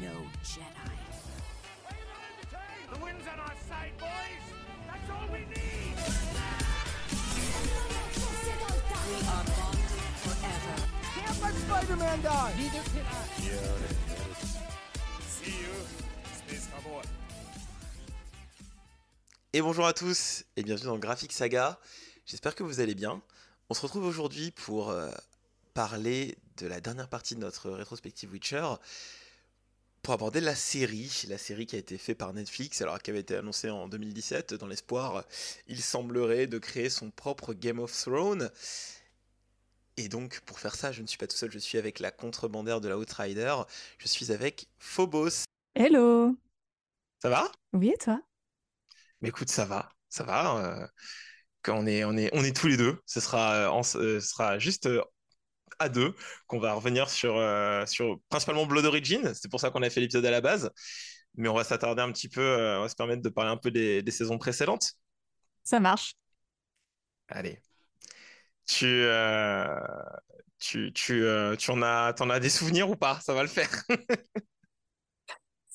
no Jedi. The wind's on our side, boys! That's all we need! We are bonded forever. Can't let Spider-Man die! Neither can I. See you, Space Cowboy. Et bonjour à tous et bienvenue dans Graphic Saga. J'espère que vous allez bien. On se retrouve aujourd'hui pour euh, parler de la dernière partie de notre rétrospective Witcher, pour aborder la série, la série qui a été faite par Netflix, alors qui avait été annoncée en 2017, dans l'espoir, il semblerait, de créer son propre Game of Thrones. Et donc, pour faire ça, je ne suis pas tout seul, je suis avec la contrebandaire de la Outrider, je suis avec Phobos. Hello Ça va? Oui, et toi? Mais écoute, ça va, ça va. euh, quand on est, on est, on est tous les deux. Ce sera, euh, en- euh, ce sera juste euh, à deux qu'on va revenir sur, euh, sur principalement Blood Origin. C'est pour ça qu'on a fait l'épisode à la base. Mais on va s'attarder un petit peu, euh, on va se permettre de parler un peu des, des saisons précédentes. Ça marche. Allez. Tu, euh, tu, tu, tu en as, t'en as des souvenirs ou pas? Ça va le faire.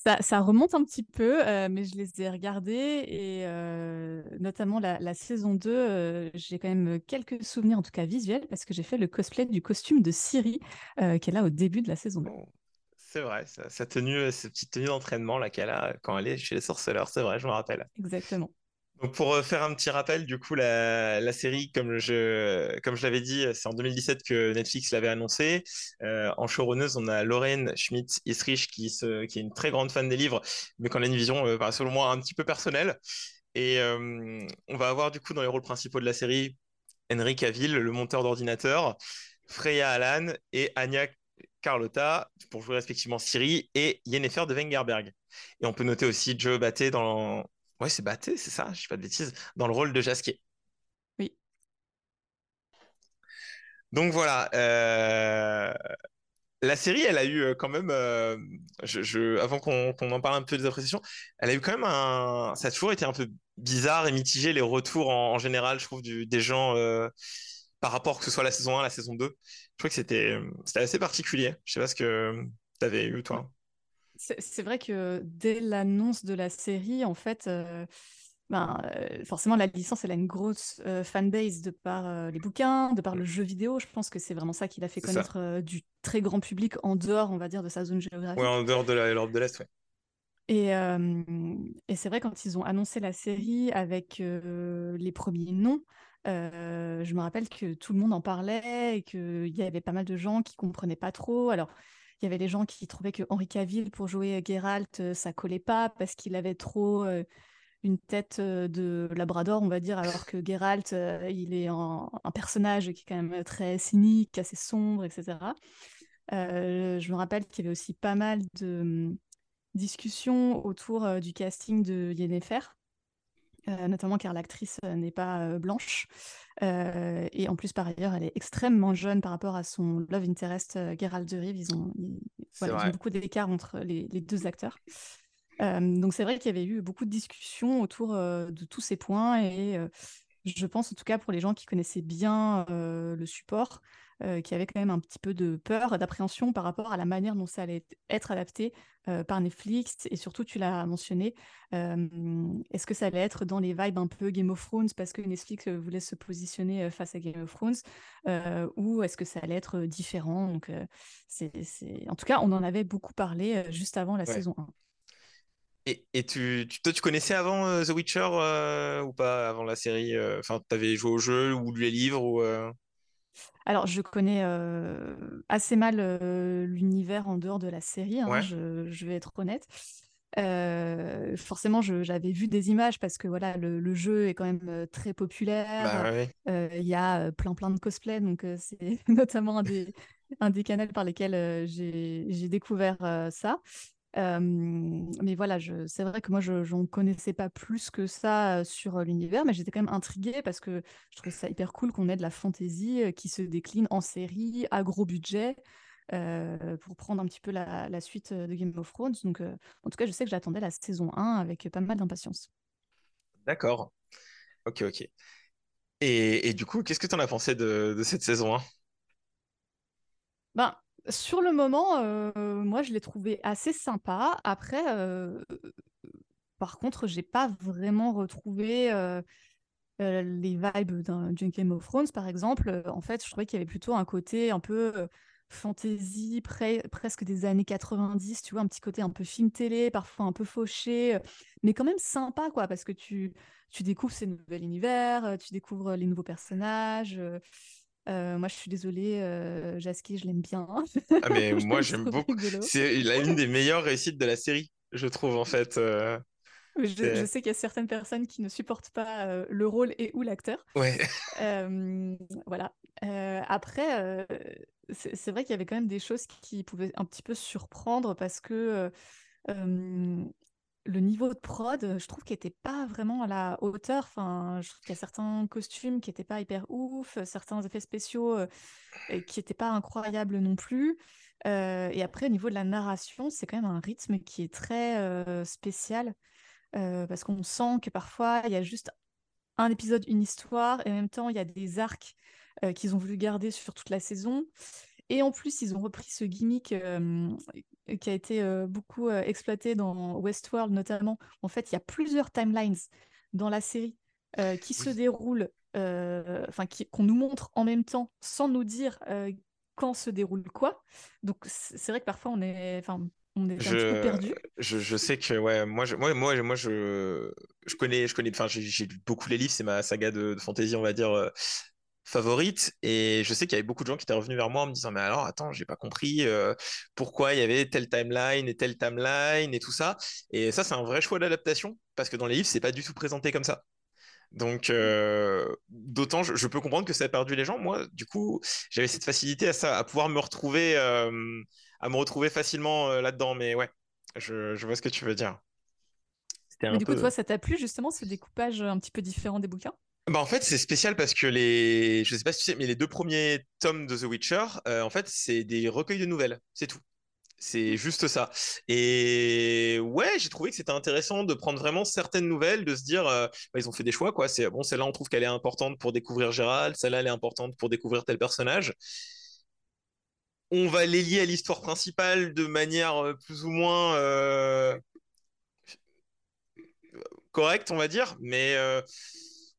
Ça, ça remonte un petit peu, euh, mais je les ai regardés et euh, notamment la, la saison 2, euh, j'ai quand même quelques souvenirs, en tout cas visuels, parce que j'ai fait le cosplay du costume de Siri, est là au début de la saison 2. Bon, C'est vrai, sa, tenue, cette petite tenue d'entraînement là qu'elle a quand elle est chez les sorceleurs, c'est vrai, je me rappelle. Exactement. Pour faire un petit rappel, du coup, la, série, comme je, l'avais dit, c'est en 2017 que Netflix l'avait annoncé. Euh, en showrunneuse, on a Lorraine Schmidt-Isrich qui, est une très grande fan des livres, mais qui en a une vision, bah, selon moi, un petit peu personnelle. Et on va avoir du coup dans les rôles principaux de la série Henry Cavill, le monteur d'ordinateur, Freya Allan et Anya Carlotta pour jouer respectivement Siri et Yennefer de Wengerberg. Et on peut noter aussi Joe Batté dans Ouais, c'est Batté, c'est ça, je dis pas de bêtises, dans le rôle de Jasquier. Oui. Donc voilà, euh, la série, elle a eu euh, quand même, euh, je, je- avant qu'on en parle un peu des appréciations, elle a eu quand même un, ça a toujours été un peu bizarre et mitigé les retours en, en général, je trouve, du- des gens euh, par rapport que ce soit la saison 1, la saison 2. Je trouve que c'était c'était assez particulier. Je sais pas ce que tu avais eu, toi. C'est vrai que dès l'annonce de la série, en fait, euh, ben, euh, forcément, la licence, elle a une grosse euh, fanbase de par les bouquins, de par le jeu vidéo. Je pense que c'est vraiment ça qui l'a fait connaître du très grand public en dehors, on va dire, de sa zone géographique. Ouais, en dehors de l'Europe de l'Est, ouais. Et, euh, et c'est vrai, quand ils ont annoncé la série avec euh, les premiers noms, euh, je me rappelle que tout le monde en parlait et qu'il y avait pas mal de gens qui comprenaient pas trop. Alors, il y avait les gens qui trouvaient que Henri Cavill pour jouer Geralt, euh, ça collait pas parce qu'il avait trop euh, une tête euh, de Labrador, on va dire, alors que Geralt, euh, il est un, personnage qui est quand même très cynique, assez sombre, etc. Euh, je me rappelle qu'il y avait aussi pas mal de hum, discussions autour euh, du casting de Yennefer, euh, notamment car l'actrice euh, n'est pas euh, blanche. Et en plus, par ailleurs, elle est extrêmement jeune par rapport à son love interest Geralt de Rive. Ils ont, ils- C'est voilà, ils ont beaucoup d'écart entre les, les deux acteurs. Donc c'est vrai qu'il y avait eu beaucoup de discussions autour de tous ces points et je pense en tout cas pour les gens qui connaissaient bien le support, euh, qui avaient quand même un petit peu de peur, d'appréhension par rapport à la manière dont ça allait être adapté euh, par Netflix et surtout tu l'as mentionné, euh, est-ce que ça allait être dans les vibes un peu Game of Thrones parce que Netflix euh, voulait se positionner euh, face à Game of Thrones euh, ou est-ce que ça allait être euh, différent? Donc euh, c'est, en tout cas on en avait beaucoup parlé euh, juste avant la Ouais. saison 1. Et, et tu, tu- toi, tu connaissais avant euh, The Witcher euh, ou pas, avant la série euh, Enfin, t'avais joué au jeu ou lu les livres ou euh, Alors, je connais euh, assez mal euh, l'univers en dehors de la série, hein, Ouais. je, je vais être honnête. Euh, forcément, j'avais vu des images parce que voilà, le, le jeu est quand même très populaire. Bah ouais. Euh, Il y a plein plein de cosplays, donc c'est notamment un des, un des canaux par lesquels j'ai découvert ça. Euh, mais voilà, c'est vrai que moi, je n'en connaissais pas plus que ça sur l'univers, mais j'étais quand même intriguée parce que je trouvais ça hyper cool qu'on ait de la fantasy euh, qui se décline en série, à gros budget, euh, pour prendre un petit peu la, la suite de Game of Thrones. Donc, euh, en tout cas, je sais que j'attendais la saison 1 avec pas mal d'impatience. D'accord. Ok, ok. Et, et du coup, qu'est-ce que tu en as pensé de, de cette saison 1? Ben, sur le moment, euh, moi, je l'ai trouvé assez sympa. Après, euh, par contre, j'ai pas vraiment retrouvé euh, les vibes d'un Game of Thrones, par exemple. En fait, je trouvais qu'il y avait plutôt un côté un peu fantasy, pre- presque des années 90, tu vois, un petit côté un peu film télé, parfois un peu fauché, mais quand même sympa, quoi, parce que tu, tu découvres ces nouveaux univers, tu découvres les nouveaux personnages. Euh, moi, je suis désolée, euh, Jasky, je l'aime bien. Ah, mais moi, j'aime beaucoup. C'est la- une des meilleures réussites de la série, je trouve, en fait. euh, Je, sais qu'il y a certaines personnes qui ne supportent pas euh, le rôle et ou l'acteur. Ouais. Euh, voilà. Euh, après, c'est vrai qu'il y avait quand même des choses qui pouvaient un petit peu surprendre parce que le niveau de prod, je trouve qu'il n'était pas vraiment à la hauteur. Enfin, je y a certains costumes qui n'étaient pas hyper ouf, certains effets spéciaux euh, qui n'étaient pas incroyables non plus. Euh, et après, au niveau de la narration, c'est quand même un rythme qui est très euh, spécial euh, parce qu'on sent que parfois il y a juste un épisode, une histoire, et en même temps il y a des arcs euh, qu'ils ont voulu garder sur toute la saison. Et en plus, ils ont repris ce gimmick euh, qui a été euh, beaucoup euh, exploité dans Westworld notamment. En fait, il y a plusieurs timelines dans la série euh, qui se déroulent, enfin qu'on nous montre en même temps sans nous dire quand se déroule quoi. Donc c'est vrai que parfois on est, enfin, on est un petit peu perdu. je, je sais que ouais, moi, je, moi, moi, moi, je, je connais, je connais, enfin, j'ai lu beaucoup les livres, c'est ma saga de, de fantasy, on va dire, favorite. Et je sais qu'il y avait beaucoup de gens qui étaient revenus vers moi en me disant, mais alors, attends, j'ai pas compris euh, pourquoi il y avait telle timeline et telle timeline et tout ça. Et ça, c'est un vrai choix d'adaptation parce que dans les livres, c'est pas du tout présenté comme ça. Donc, euh, d'autant, je, je peux comprendre que ça a perdu les gens. Moi, du coup, j'avais cette facilité à ça, à pouvoir me retrouver, euh, à me retrouver facilement là-dedans. Mais ouais, je, je vois ce que tu veux dire. Mais du coup, toi, ça t'a plu justement ce découpage un petit peu différent des bouquins? Bah, en fait, c'est spécial parce que les, je sais pas si tu sais, mais les deux premiers tomes de The Witcher, euh, en fait, c'est des recueils de nouvelles. C'est tout. C'est juste ça. Et ouais, j'ai trouvé que c'était intéressant de prendre vraiment certaines nouvelles, de se dire, euh, bah, ils ont fait des choix, quoi. C'est bon, celle-là, on trouve qu'elle est importante pour découvrir Gérald, celle-là, elle est importante pour découvrir tel personnage. On va les lier à l'histoire principale de manière euh, plus ou moins euh, correcte, on va dire. Mais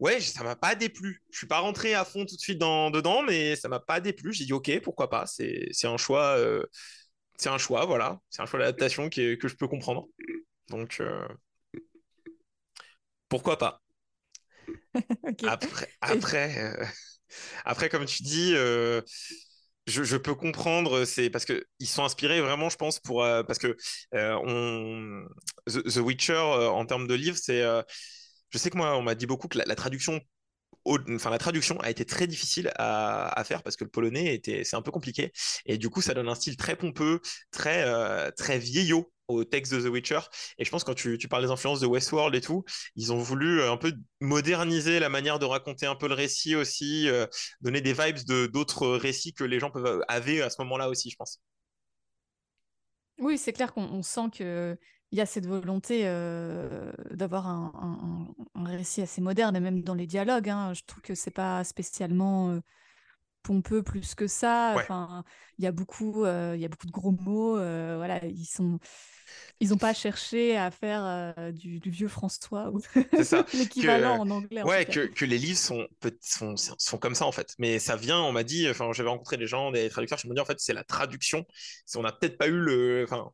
ouais, ça m'a pas déplu. Je suis pas rentré à fond tout de suite dans, dedans, mais ça m'a pas déplu. J'ai dit, ok, pourquoi pas. C'est un choix. euh, c'est un choix, voilà. C'est un choix d'adaptation que je peux comprendre. Donc, euh, pourquoi pas. Après, après, euh, après, comme tu dis, je, je peux comprendre. C'est parce que ils sont inspirés vraiment, je pense, pour parce que on The, The Witcher en termes de livres, c'est. Je sais que moi, on m'a dit beaucoup que la, traduction enfin, la traduction a été très difficile à, faire parce que le polonais était, c'est un peu compliqué. Et du coup, ça donne un style très pompeux, très, euh, très vieillot au texte de The Witcher. Et je pense que quand tu, parles des influences de Westworld et tout, ils ont voulu euh, un peu moderniser la manière de raconter un peu le récit aussi, euh, donner des vibes de d'autres récits que les gens peuvent avaient à ce moment-là aussi, je pense. Oui, c'est clair qu'on on sent que il y a cette volonté euh, d'avoir un, un- un- un récit assez moderne, et même dans les dialogues, hein, je trouve que c'est pas spécialement euh, pompeux plus que ça. Ouais. Enfin, il y a beaucoup, euh, il y a beaucoup de gros mots. voilà, ils sont, ils ont pas cherché à faire du, du vieux François ou l'équivalent en anglais. Ouais, que, que les livres sont, sont, sont comme ça en fait. Mais ça vient, on m'a dit, enfin, j'avais rencontré des gens, des traducteurs, je me dis en fait, c'est la traduction. On n'a peut-être pas eu le. Enfin,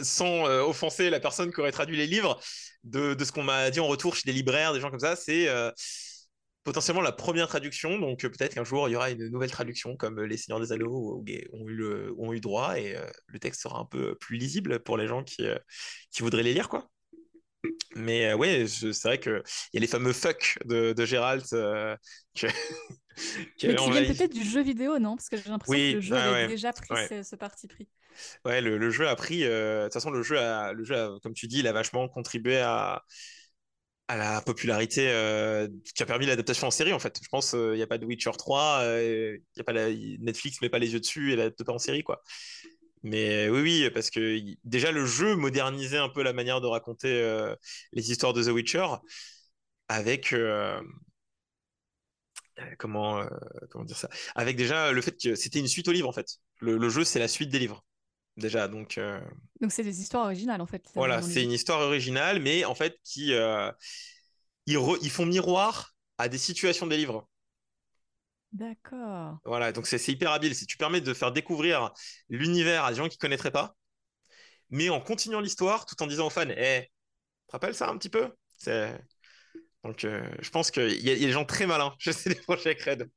sans euh, offenser la personne qui aurait traduit les livres, de, de ce qu'on m'a dit en retour chez des libraires, des gens comme ça, c'est euh, potentiellement la première traduction. Donc euh, peut-être qu'un jour, il y aura une nouvelle traduction comme Les Seigneurs des Anneaux ont eu, le- ont eu droit et le texte sera un peu plus lisible pour les gens qui, qui voudraient les lire, quoi. Mais euh, ouais, c'est vrai qu'il y a les fameux fuck de, de Gérald euh, que- qui Mais qui viennent peut-être du jeu vidéo, non? Parce que j'ai l'impression Oui, que le jeu ouais, avait ouais, déjà pris ouais. ce, ce parti pris. Ouais, le, le jeu a pris. euh, De toute façon, le jeu, a, le jeu a- comme tu dis, il a vachement contribué à, à la popularité euh, qui a permis l'adaptation en série, en fait. Je pense qu'il n'y a pas de Witcher 3, euh, y a pas la, Netflix met pas les yeux dessus et l'adapte pas en série, quoi. Mais oui, oui, parce que déjà, le jeu modernisait un peu la manière de raconter euh, les histoires de The Witcher avec. euh, comment, euh, comment dire ça? Avec déjà le fait que c'était une suite au livre, en fait. Le, le jeu, c'est la suite des livres, déjà. Donc, Donc c'est des histoires originales en fait. voilà, c'est une histoire originale, mais en fait, qui, ils, re- ils font miroir à des situations des livres. D'accord. Voilà, donc c'est hyper habile. Si tu permets de faire découvrir l'univers à des gens qui connaîtraient pas, mais en continuant l'histoire, tout en disant aux fans, eh, tu te rappelles ça un petit peu? Donc, euh, je pense qu'il y, y a des gens très malins chez CD Projekt Red.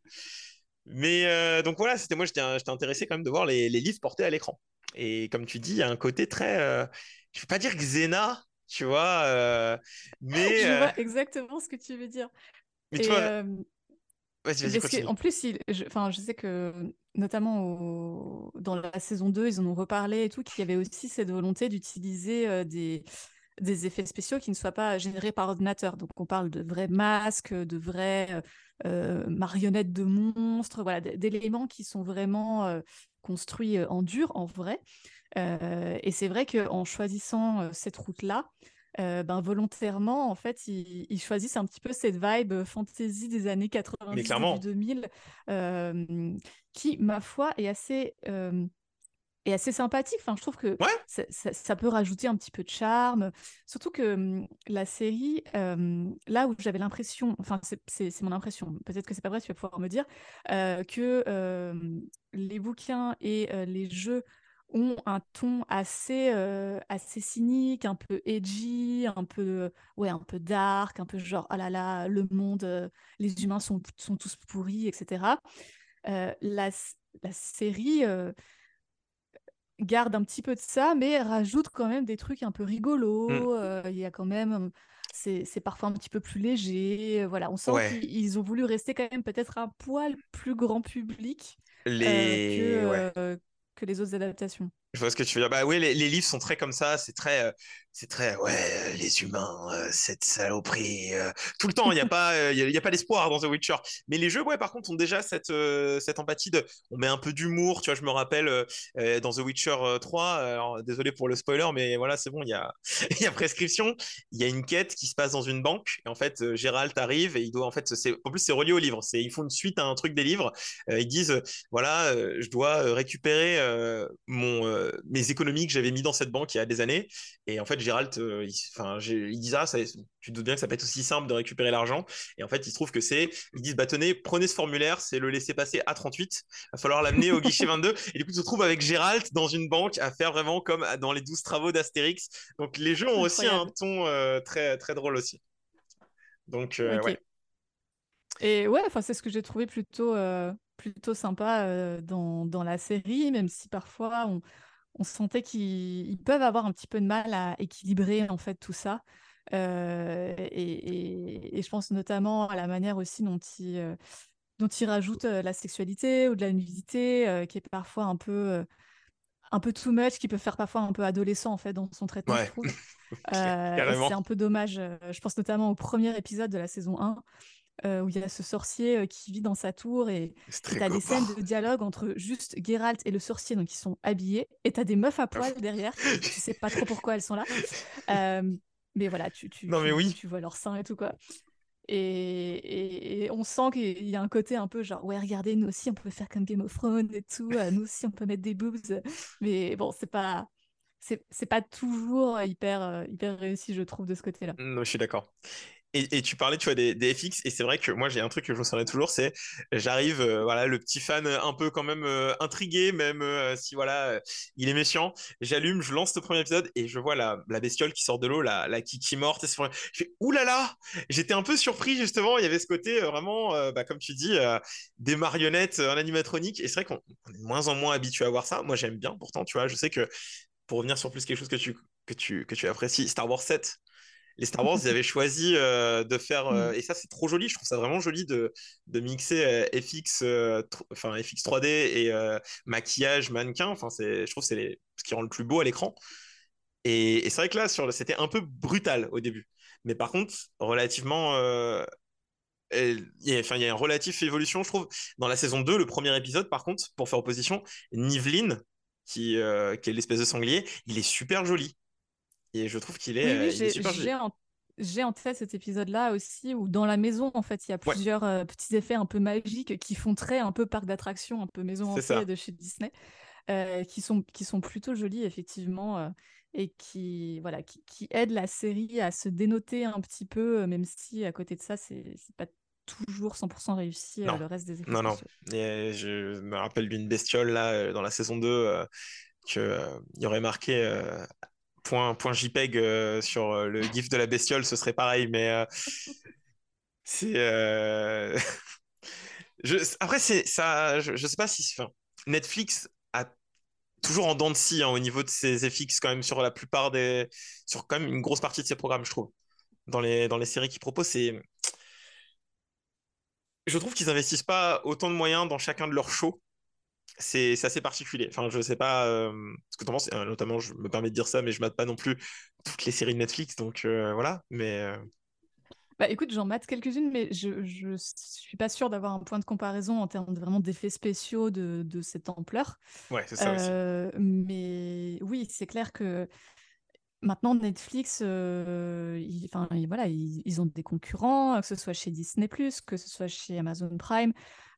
Mais euh, donc voilà, c'était moi, j'étais intéressé quand même de voir les, les livres portés à l'écran. Et comme tu dis, il y a un côté très, euh, je vais pas dire Xena, tu vois, mais, Je vois exactement ce que tu veux dire. mais Et, tu vois, vas-y, vas-y, qu'en plus, il- je, sais que notamment au- dans la saison 2, ils en ont reparlé et tout, qu'il y avait aussi cette volonté d'utiliser euh, des, des effets spéciaux qui ne soient pas générés par ordinateur. Donc on parle de vrais masques, de vraies euh, euh, marionnettes de monstres, voilà, d'éléments qui sont vraiment euh, construits en dur, en vrai. Et c'est vrai qu'en choisissant cette route-là, euh, ben, volontairement, en fait, ils, ils choisissent un petit peu cette vibe euh, fantasy des années 90, Mais clairement. début 2000, euh, qui, ma foi, est assez, euh, est assez sympathique. Enfin, je trouve que Ouais. ça, ça- ça peut rajouter un petit peu de charme. Surtout que hum, la série, là où j'avais l'impression, enfin, c'est mon impression, peut-être que c'est pas vrai, tu vas pouvoir me dire, que les bouquins et les jeux ont un ton assez, euh, assez cynique, un peu edgy, un peu, ouais, un peu dark, un peu genre, ah là là, le monde, euh, les humains sont, sont tous pourris, etc. Euh, la, la série garde un petit peu de ça, mais rajoute quand même des trucs un peu Mm. rigolos. Il y a quand même, c'est parfois un petit peu plus léger. Voilà, on sent Ouais. qu'ils ils ont voulu rester quand même peut-être un poil plus grand public euh, Les... que, ouais. euh, que les autres adaptations. Je vois ce que tu veux dire. Bah oui, les, livres sont très comme ça. C'est très, euh, c'est très, ouais, euh, les humains, euh, cette saloperie. euh, tout le temps, il n'y a pas, il y a, pas d'espoir dans The Witcher. Mais les jeux, ouais, par contre, ont déjà cette, cette empathie de, on met un peu d'humour. Tu vois, je me rappelle dans The Witcher euh, 3. alors, désolé pour le spoiler, mais voilà, c'est bon, il y a, il y a prescription. Il y a une quête qui se passe dans une banque. Et en fait, Gérald arrive et il doit, en fait, c'est, en plus, c'est relié au livre. C'est, ils font une suite à un truc des livres. Ils disent, voilà, je dois récupérer mon, euh, mes économies que j'avais mis dans cette banque il y a des années. Et en fait, Gérald, euh, il, dit, ah, ça, tu te doutes bien que ça peut être aussi simple de récupérer l'argent. Et en fait, il se trouve que c'est, ils disent, bah tenez, prenez ce formulaire, c'est le laisser passer A38. Il va falloir l'amener au guichet 22. Et du coup, tu te retrouves avec Gérald dans une banque à faire vraiment comme dans les 12 travaux d'Astérix. Donc, les jeux ont aussi un ton euh, très, très drôle aussi. Donc, euh, ouais. Et ouais, enfin, c'est ce que j'ai trouvé plutôt, plutôt sympa euh, dans, dans la série, même si parfois on, on sentait qu'ils ils peuvent avoir un petit peu de mal à équilibrer en fait tout ça. Euh, et, et- et je pense notamment à la manière aussi dont ils, euh, dont ils rajoutent euh, la sexualité ou de la nudité, qui est parfois un peu, un peu too much, qui peut faire parfois un peu adolescent en fait dans son traitement, Ouais. c'est un peu dommage. Je pense notamment au premier épisode de la saison 1, euh, où il y a ce sorcier euh, qui vit dans sa tour et t'as des scènes de dialogue entre juste Geralt et le sorcier, donc ils sont habillés, et t'as des meufs à poil derrière, tu sais pas trop pourquoi elles sont là. Euh, mais voilà, tu, tu, Non, mais tu- oui. tu vois leurs seins et tout quoi. Et, et- et on sent qu'il y a un côté un peu genre, ouais, regardez, nous aussi on peut faire comme Game of Thrones et tout, nous aussi on peut mettre des boobs. Mais bon, c'est pas. C'est pas toujours hyper, hyper réussi, je trouve, de ce côté-là. Non, je suis d'accord. Et, tu parlais, tu vois, des, FX, et c'est vrai que moi, j'ai un truc que je me souviens toujours, c'est j'arrive, euh, voilà, le petit fan un peu quand même euh, intrigué, même euh, si, voilà, euh, il est méchant. J'allume, je lance le premier épisode, et je vois la, la bestiole qui sort de l'eau, la, Kiki morte, et. Je fais, oulala! J'étais un peu surpris, justement, il y avait ce côté vraiment, bah, comme tu dis, des marionnettes en animatronique, et c'est vrai qu'on on est moins en moins habitué à voir ça. Moi, j'aime bien, pourtant, tu vois, je sais que, pour revenir sur plus quelque chose que tu, que tu, que tu apprécies, Star Wars 7, les Star Wars, ils avaient choisi euh, de faire, euh, Mm. et ça c'est trop joli, je trouve ça vraiment joli de, de mixer euh, FX, enfin FX 3D et maquillage, mannequin, enfin c'est, je trouve que c'est les- ce qui rend le plus beau à l'écran. Et, et c'est vrai que là, sur c'était un peu brutal au début. Mais par contre, relativement, il y a, enfin, il y a une relative évolution, je trouve. Dans la saison 2, le premier épisode, par contre, pour faire opposition, Niveline, qui, qui est l'espèce de sanglier, il est super joli. Et je trouve qu'il est, Oui, euh, oui, est j'ai super joli. j'ai en, tête cet épisode-là aussi, où dans la maison, en fait, il y a Ouais. plusieurs euh, petits effets un peu magiques qui font très un peu parc d'attractions, un peu maison hantée de chez Disney. euh, qui, sont, qui sont plutôt jolies, effectivement, euh, et qui, voilà, qui, qui aident la série à se dénoter un petit peu, euh, même si à côté de ça, c'est pas toujours 100% réussi euh, Non. le reste des effets Non, non. Et je me rappelle d'une bestiole là euh, dans la saison 2 euh, que euh, il y aurait marqué euh, point, point JPEG euh, sur euh, le gif de la bestiole, ce serait pareil, mais euh, c'est. Après, c'est ça. Je, je sais pas si. Netflix a toujours en dents de scie hein, au niveau de ses FX quand même sur la plupart des. sur quand même une grosse partie de ses programmes, je trouve. Dans les, dans les séries qu'ils proposent, c'est. Je trouve qu'ils investissent pas autant de moyens dans chacun de leurs shows. C'est assez particulier. Enfin, je sais pas euh, ce que tu en penses. Notamment, je me permets de dire ça, mais je mate pas non plus toutes les séries de Netflix, donc euh, voilà. Mais euh, Bah écoute, j'en mate quelques-unes, mais je, je suis pas sûre d'avoir un point de comparaison en termes de, vraiment d'effets spéciaux de, de cette ampleur. ouais, c'est ça aussi. Mais oui, c'est clair que maintenant Netflix, euh, ils, enfin, ils- voilà, ils, ils ont des concurrents, que ce soit chez Disney+, que ce soit chez Amazon Prime,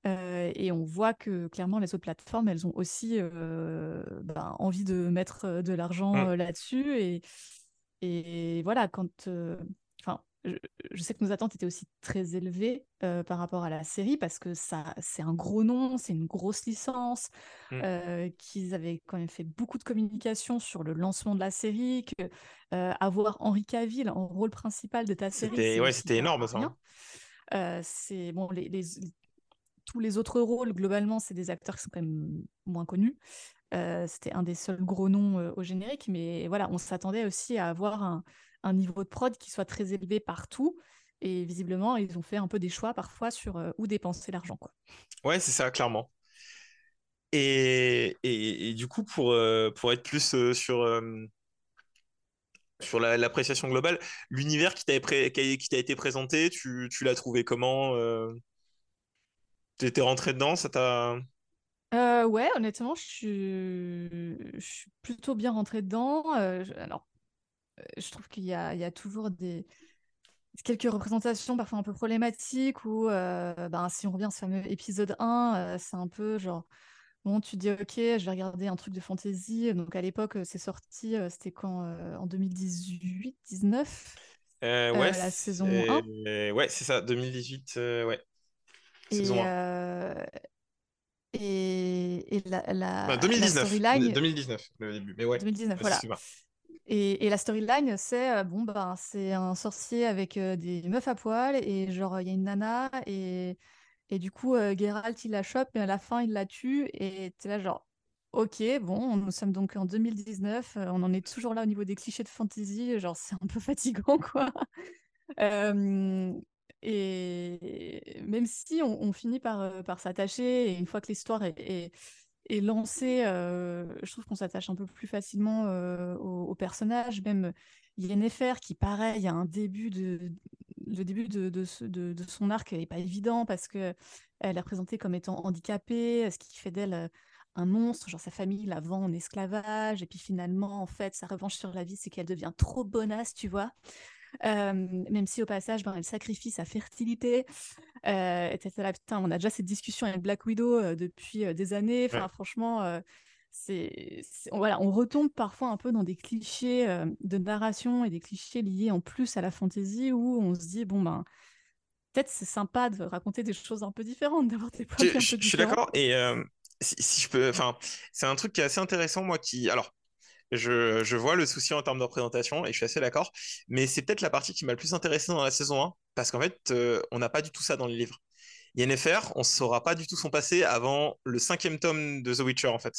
euh, et on voit que clairement les autres plateformes, elles ont aussi euh, ben, envie de mettre de l'argent Mm. euh, là-dessus, et, et voilà, quand, enfin, je, je sais que nos attentes étaient aussi très élevées par rapport à la série parce que ça, c'est un gros nom, c'est une grosse licence, Mm. euh, qu'ils avaient quand même fait beaucoup de communication sur le lancement de la série, que avoir Henri Cavill en rôle principal de ta série, C'était ouais, c'était énorme ça. Euh, c'est bon, les, les- tous les autres rôles globalement, c'est des acteurs qui sont quand même moins connus. Euh, c'était un des seuls gros noms euh, au générique, mais voilà, on s'attendait aussi à avoir un, niveau de prod qui soit très élevé partout. Et visiblement, ils ont fait un peu des choix parfois sur euh, où dépenser l'argent, quoi. Ouais, c'est ça, clairement. Et, et, et du coup, pour, pour être plus sur, sur la- l'appréciation globale, l'univers qui t'a été présenté, tu l'as trouvé comment? T'étais rentré dedans, ça t'a... Euh, ouais, honnêtement, je suis, je suis plutôt bien rentrée dedans. Euh, je- alors, euh, je trouve qu'il y a, il y a toujours des quelques représentations parfois un peu problématiques où, euh, ben, si on revient à ce fameux épisode 1, euh, c'est un peu genre, bon, tu te dis, ok, je vais regarder un truc de fantasy. Donc, à l'époque, c'est sorti, c'était quand, en 2018, 19, Euh, euh, ouais, la saison c'est 1. ouais, c'est ça, 2018, euh, ouais, Et, 1. euh, et, et la, la, la 2019, storyline, 2019, le début, mais ouais, 2019, vas-y, voilà. Et, et la storyline, c'est euh, bon, ben, c'est un sorcier avec euh, des meufs à poil et genre il y a une nana et, et du coup euh, Geralt il la chope et à la fin il la tue et t'es là genre ok bon nous sommes donc en 2019 euh, on en est toujours là au niveau des clichés de fantasy genre c'est un peu fatigant quoi Euh, et même si on, finit par, euh, par s'attacher, et une fois que l'histoire est, lancée, euh, je trouve qu'on s'attache un peu plus facilement euh, au, au personnage. Même Yennefer, qui pareil, a un début de, le début de, son arc n'est pas évident parce que elle est représentée comme étant handicapée, ce qui fait d'elle un monstre. Genre sa famille la vend en esclavage, et puis finalement, en fait, sa revanche sur la vie, c'est qu'elle devient trop bonasse, tu vois. Euh, même si au passage, ben, elle sacrifie sa fertilité. Euh, putain, on a déjà cette discussion avec Black Widow depuis des années. Enfin, Ouais. franchement, c'est, c'est- voilà, on retombe parfois un peu dans des clichés de narration et des clichés liés en plus à la fantasy où on se dit, bon, ben, peut-être c'est sympa de raconter des choses un peu différentes, d'avoir des points Je, je- suis d'accord, et euh, si, si je peux, enfin, c'est un truc qui est assez intéressant, moi, qui, alors, je, je vois le souci en termes de représentation, et je suis assez d'accord, mais c'est peut-être la partie qui m'a le plus intéressé dans la saison 1, parce qu'en fait, euh, on n'a pas du tout ça dans les livres. Yennefer, on ne saura pas du tout son passé avant le cinquième tome de The Witcher, en fait.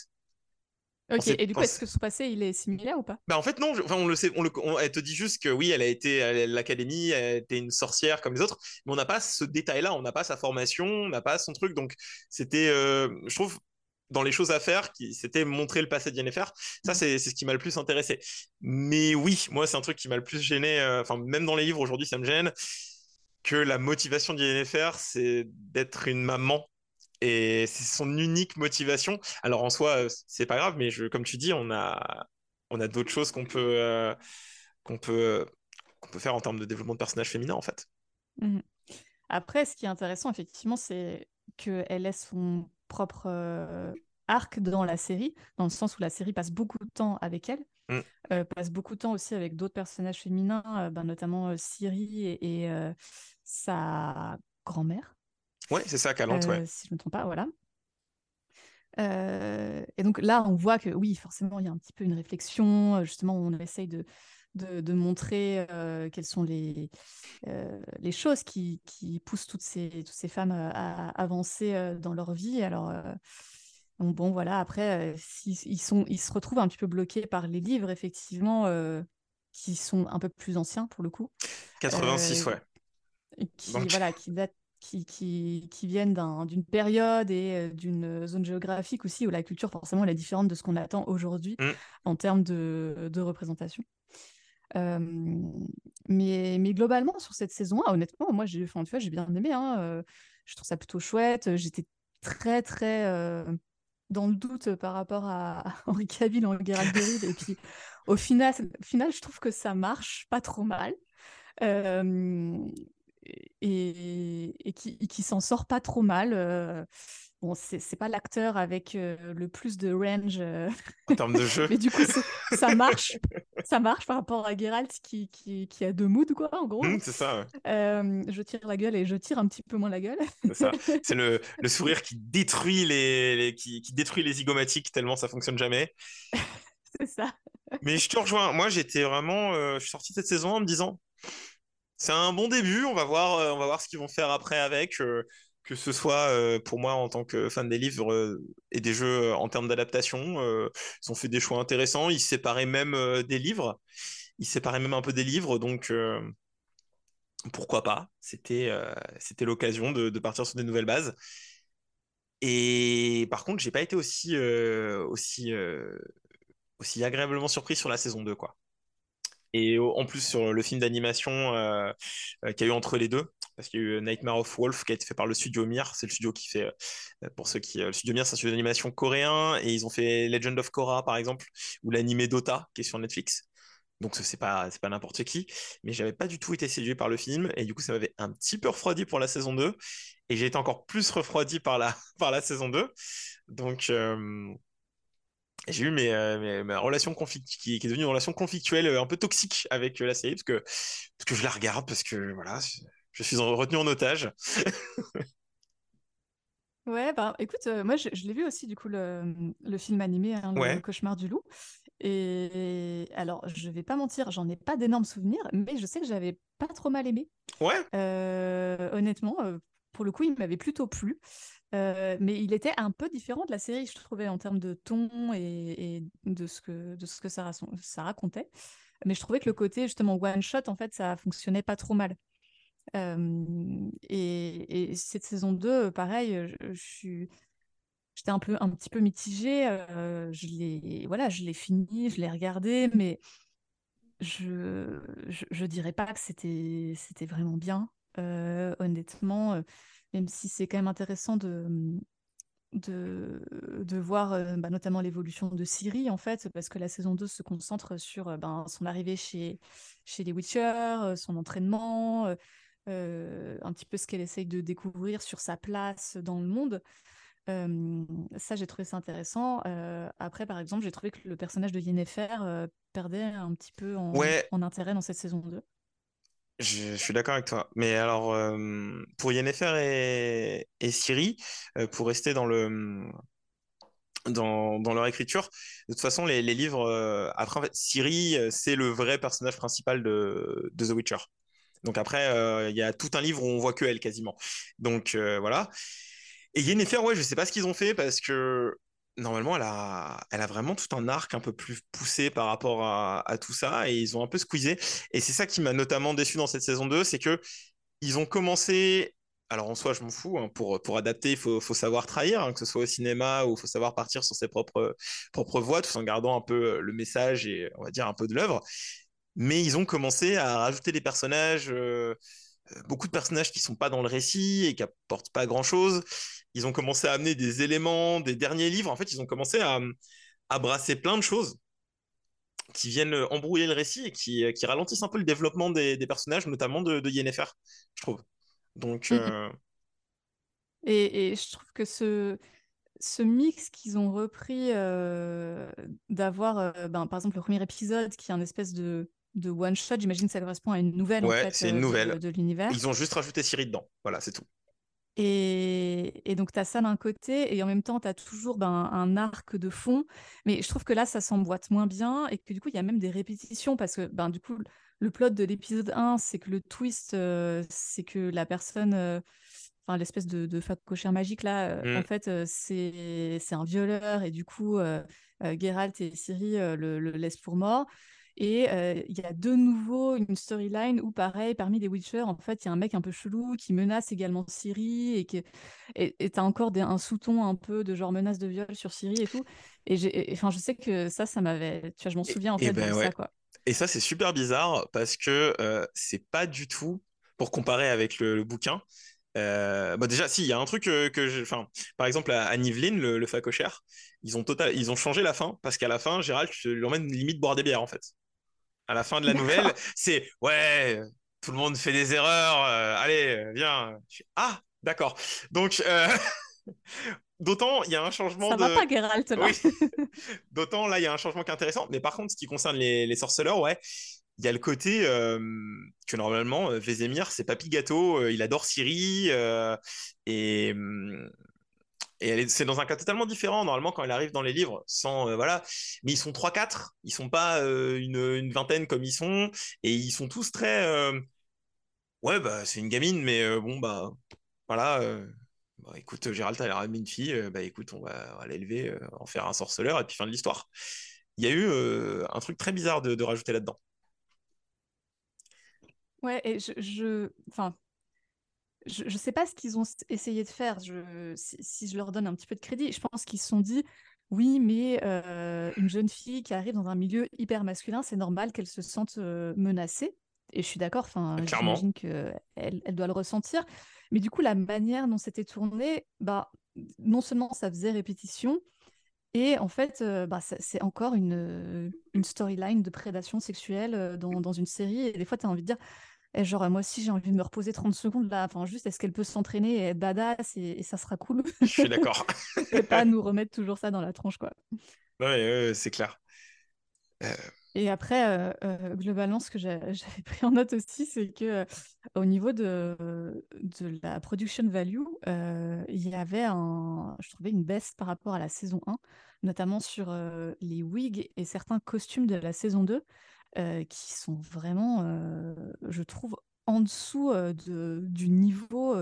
Ok, et du coup, est-ce que son passé, il est similaire ou pas? Bah en fait non, je- enfin on le sait, on le, on- elle te dit juste que oui, elle a été à l'académie, elle était une sorcière comme les autres, mais on n'a pas ce détail-là, on n'a pas sa formation, on n'a pas son truc, donc c'était, euh, je trouve, dans les choses à faire, qui c'était montrer le passé de Yennefer, ça c'est ce qui m'a le plus intéressé. Mais oui, moi c'est un truc qui m'a le plus gêné, euh, enfin même dans les livres aujourd'hui ça me gêne, que la motivation de Yennefer c'est d'être une maman. Et c'est son unique motivation. Alors en soi, c'est pas grave, mais je, comme tu dis, on a, on a d'autres choses qu'on peut, euh, peut, peut faire en termes de développement de personnages féminins, en fait. Mhm. Après, ce qui est intéressant, effectivement, c'est qu'elle ait son propre euh, arc dans la série, dans le sens où la série passe beaucoup de temps avec elle, Mm. euh, passe beaucoup de temps aussi avec d'autres personnages féminins, euh, ben, notamment Siri et, et, sa grand-mère, Ouais, c'est ça, Calante, ouais. si je ne me trompe pas, voilà. Et donc là, on voit que oui, forcément, il y a un petit peu une réflexion. Justement, on essaye de, de, de montrer euh, quelles sont les, euh, les choses qui, qui poussent toutes ces, toutes ces femmes euh, à avancer dans leur vie. Alors, bon, voilà, après, ils, sont, ils se retrouvent un petit peu bloqués par les livres, effectivement, qui sont un peu plus anciens pour le coup. 86, Euh, ouais. qui, Donc- voilà, qui, datent- qui, qui, qui viennent d'un- d'une période et d'une zone géographique aussi où la culture, forcément, elle est différente de ce qu'on attend aujourd'hui Mm. en termes de, de représentation. Mais, mais globalement, sur cette saison, ah, honnêtement, moi, j'ai enfin, tu j'ai bien aimé. hein, je trouve ça plutôt chouette. J'étais très, très dans le doute par rapport à Henri Cavill en Geralt de. Et puis, au final, final, je trouve que ça marche pas trop mal. Et, et qui, s'en sort pas trop mal. Bon, c'est pas l'acteur avec euh, le plus de range, euh, En termes de jeu. mais du coup, ça marche. Ça marche par rapport à Geralt qui, qui, qui a deux moods, quoi, en gros. Hum, c'est ça, ouais. Euh, je tire la gueule et je tire un petit peu moins la gueule. C'est ça. C'est le, le sourire qui détruit les, les- qui, qui détruit les zygomatiques tellement ça fonctionne jamais. c'est ça. Mais je te rejoins. Moi, j'étais vraiment. euh, je suis sorti de cette saison en me disant, c'est un bon début. On va voir, on va voir ce qu'ils vont faire après avec. Que ce soit euh, pour moi en tant que fan des livres euh, et des jeux euh, en termes d'adaptation, ils ont fait des choix intéressants. Ils séparaient même des livres. Ils séparaient même un peu des livres. Donc pourquoi pas C'était c'était l'occasion de, partir sur des nouvelles bases. Et par contre, j'ai pas été aussi aussi aussi agréablement surpris sur la saison 2, quoi. Et en plus sur le film d'animation qu'il y a eu entre les deux, parce qu'il y a eu Nightmare of Wolf qui a été fait par le studio Mir, c'est le studio qui fait, euh, pour ceux qui, euh, le studio Mir c'est un studio d'animation coréen, et ils ont fait Legend of Korra par exemple, ou l'animé Dota qui est sur Netflix. Donc c'est pas c'est pas n'importe qui, mais j'avais pas du tout été séduit par le film, et du coup ça m'avait un petit peu refroidi pour la saison 2, et j'ai été encore plus refroidi par la, par la saison 2. Donc euh, j'ai eu mes, mes- ma relation conflict qui, qui est devenue une relation conflictuelle un peu toxique avec la série parce que, parce que je la regarde, parce que voilà, je suis en- retenu en otage. Ouais, bah écoute, euh, moi je, je l'ai vu aussi du coup le, le film animé, hein, le Ouais. Cauchemar du loup. Et alors, je vais pas mentir, j'en ai pas d'énormes souvenirs, mais je sais que j'avais pas trop mal aimé. Ouais, Euh, honnêtement, euh, pour le coup, il m'avait plutôt plu. Euh, mais il était un peu différent de la série, je trouvais, en termes de ton et, et de ce que, de ce que ça, ça racontait. Mais je trouvais que le côté, justement, one-shot, en fait, ça fonctionnait pas trop mal. Et, et cette saison 2, pareil, je, suis... J'étais un un petit peu mitigée. je l'ai, voilà, je l'ai fini, je l'ai regardé, mais je, je, dirais pas que c'était, vraiment bien, honnêtement, même si c'est quand même intéressant de, de, de voir bah, notamment l'évolution de Siri, en fait, parce que la saison 2 se concentre sur ben, son arrivée chez, chez les Witcher, son entraînement, euh, un petit peu ce qu'elle essaye de découvrir sur sa place dans le monde. Euh, ça, j'ai trouvé ça intéressant. Euh, après, par exemple, j'ai trouvé que le personnage de Yennefer perdait un petit peu en, Ouais. en intérêt dans cette saison 2. je, je suis d'accord avec toi. Mais alors, pour Yennefer et, et euh, pour rester dans le, dans, dans leur écriture, de toute façon, les, les livres, euh, après, en fait, Ciri, c'est le vrai personnage principal de, de The Witcher. Donc après, euh, il y a tout un livre où on voit que elle quasiment. Donc euh, voilà. Et Yennefer, ouais, je sais pas ce qu'ils ont fait parce que normalement, elle a, elle a vraiment tout un arc un peu plus poussé par rapport à, tout ça et ils ont un peu squeezé. Et c'est ça qui m'a notamment déçu dans cette saison 2, c'est que ils ont commencé. Alors en soi, je m'en fous. hein, pour, pour adapter, il faut, faut savoir trahir, hein, que ce soit au cinéma ou il faut savoir partir sur ses propres, propres voies, tout en gardant un peu le message et on va dire un peu de l'œuvre. Mais ils ont commencé à rajouter des personnages, euh, euh, beaucoup de personnages qui sont pas dans le récit et qui apportent pas grand-chose. Ils ont commencé à amener des éléments des derniers livres. En fait, ils ont commencé à, à brasser plein de choses qui viennent embrouiller le récit et qui, qui ralentissent un peu le développement des, des personnages, notamment de, de Yennefer, je trouve. Donc, Mhm. euh, Et, et je trouve que ce, ce mix qu'ils ont repris euh, d'avoir, euh, ben, par exemple, le premier épisode qui est un espèce de, de one shot, j'imagine que ça correspond à une nouvelle en Ouais, fait, c'est une euh, de- nouvelle. de, l'univers. Ils ont juste rajouté Siri dedans. Voilà, c'est tout. Et, et donc, tu as ça d'un côté, et en même temps, tu as toujours ben, un arc de fond. Mais je trouve que là, ça s'emboîte moins bien, et que du coup, il y a même des répétitions, parce que ben, du coup, le plot de l'épisode 1, c'est que le twist, euh, c'est que la personne, euh, enfin, l'espèce de, de facochère magique, là, euh, Mm. en fait, c'est un violeur, et du coup, Geralt et le, le laissent pour mort. Et il y a de nouveau une storyline où, pareil, parmi les Witcher, en fait, il y a un mec un peu chelou qui menace également Ciri et que et t'as encore des- un sous-ton un peu de genre menace de viol sur Ciri et tout. Et enfin, je sais que ça, ça m'avait, tu vois, je m'en souviens en et fait ben de ouais. ça, quoi. Et ça, c'est super bizarre parce que euh, c'est pas du tout pour comparer avec le, le bouquin. Euh, bah déjà, si, il y a un truc que je. Enfin, par exemple, à, à Nivelin, le, le facochère, ils ont, total, ils ont changé la fin parce qu'à la fin, Gérald, tu l'emmènes limite boire des bières en fait. À la fin de la nouvelle, c'est ouais, tout le monde fait des erreurs, euh, allez, viens. Fais, ah, d'accord. Donc, euh, d'autant, il y a un changement Ça de. va pas, Geralt, là. Oui. D'autant là, il y a un changement qui est intéressant. Mais par contre, ce qui concerne les, les sorceleurs, ouais, il y a le côté euh, que normalement, Vézémir, c'est papy gâteau, il adore euh, et hum, et c'est dans un cas totalement différent, normalement, quand elle arrive dans les livres. Sans, euh, voilà. Mais ils sont 3-4, ils sont pas euh, une, vingtaine comme ils sont. Et ils sont tous très. euh, ouais, bah, c'est une gamine, mais bon, bah, voilà. bah, écoute, Gérald, elle a ramené une fille, bah écoute, on va, l'élever, en faire un sorceleur, et puis fin de l'histoire. Il y a eu un truc très bizarre de, de rajouter là-dedans. Ouais, et je, je... Enfin, je, je sais pas ce qu'ils ont essayé de faire. Je, si, si je leur donne un petit peu de crédit, je pense qu'ils se sont dit, oui, mais euh, une jeune fille qui arrive dans un milieu hyper masculin, c'est normal qu'elle se sente euh, menacée. Et je suis d'accord, enfin, Clairement. j'imagine qu'elle elle doit le ressentir. Mais du coup, la manière dont c'était tourné, bah, non seulement ça faisait répétition, et en fait, euh, bah, c'est encore une, une storyline de prédation sexuelle dans, dans une série. Et des fois, tu as envie de dire, eh, genre, moi aussi, j'ai envie de me reposer 30 secondes là. Enfin, juste, est-ce qu'elle peut s'entraîner et être badass et, et ça sera cool? Je suis d'accord. Et pas nous remettre toujours ça dans la tronche, quoi. Ouais, ouais, c'est clair. Et après, euh, euh, globalement, ce que j'a- j'avais pris en note aussi, c'est que euh, au niveau de, de la production value, euh, il y avait un, je trouvais une baisse par rapport à la saison 1, notamment sur euh, les wigs et certains costumes de la saison 2, euh, qui sont vraiment, euh, je trouve, en dessous euh, du niveau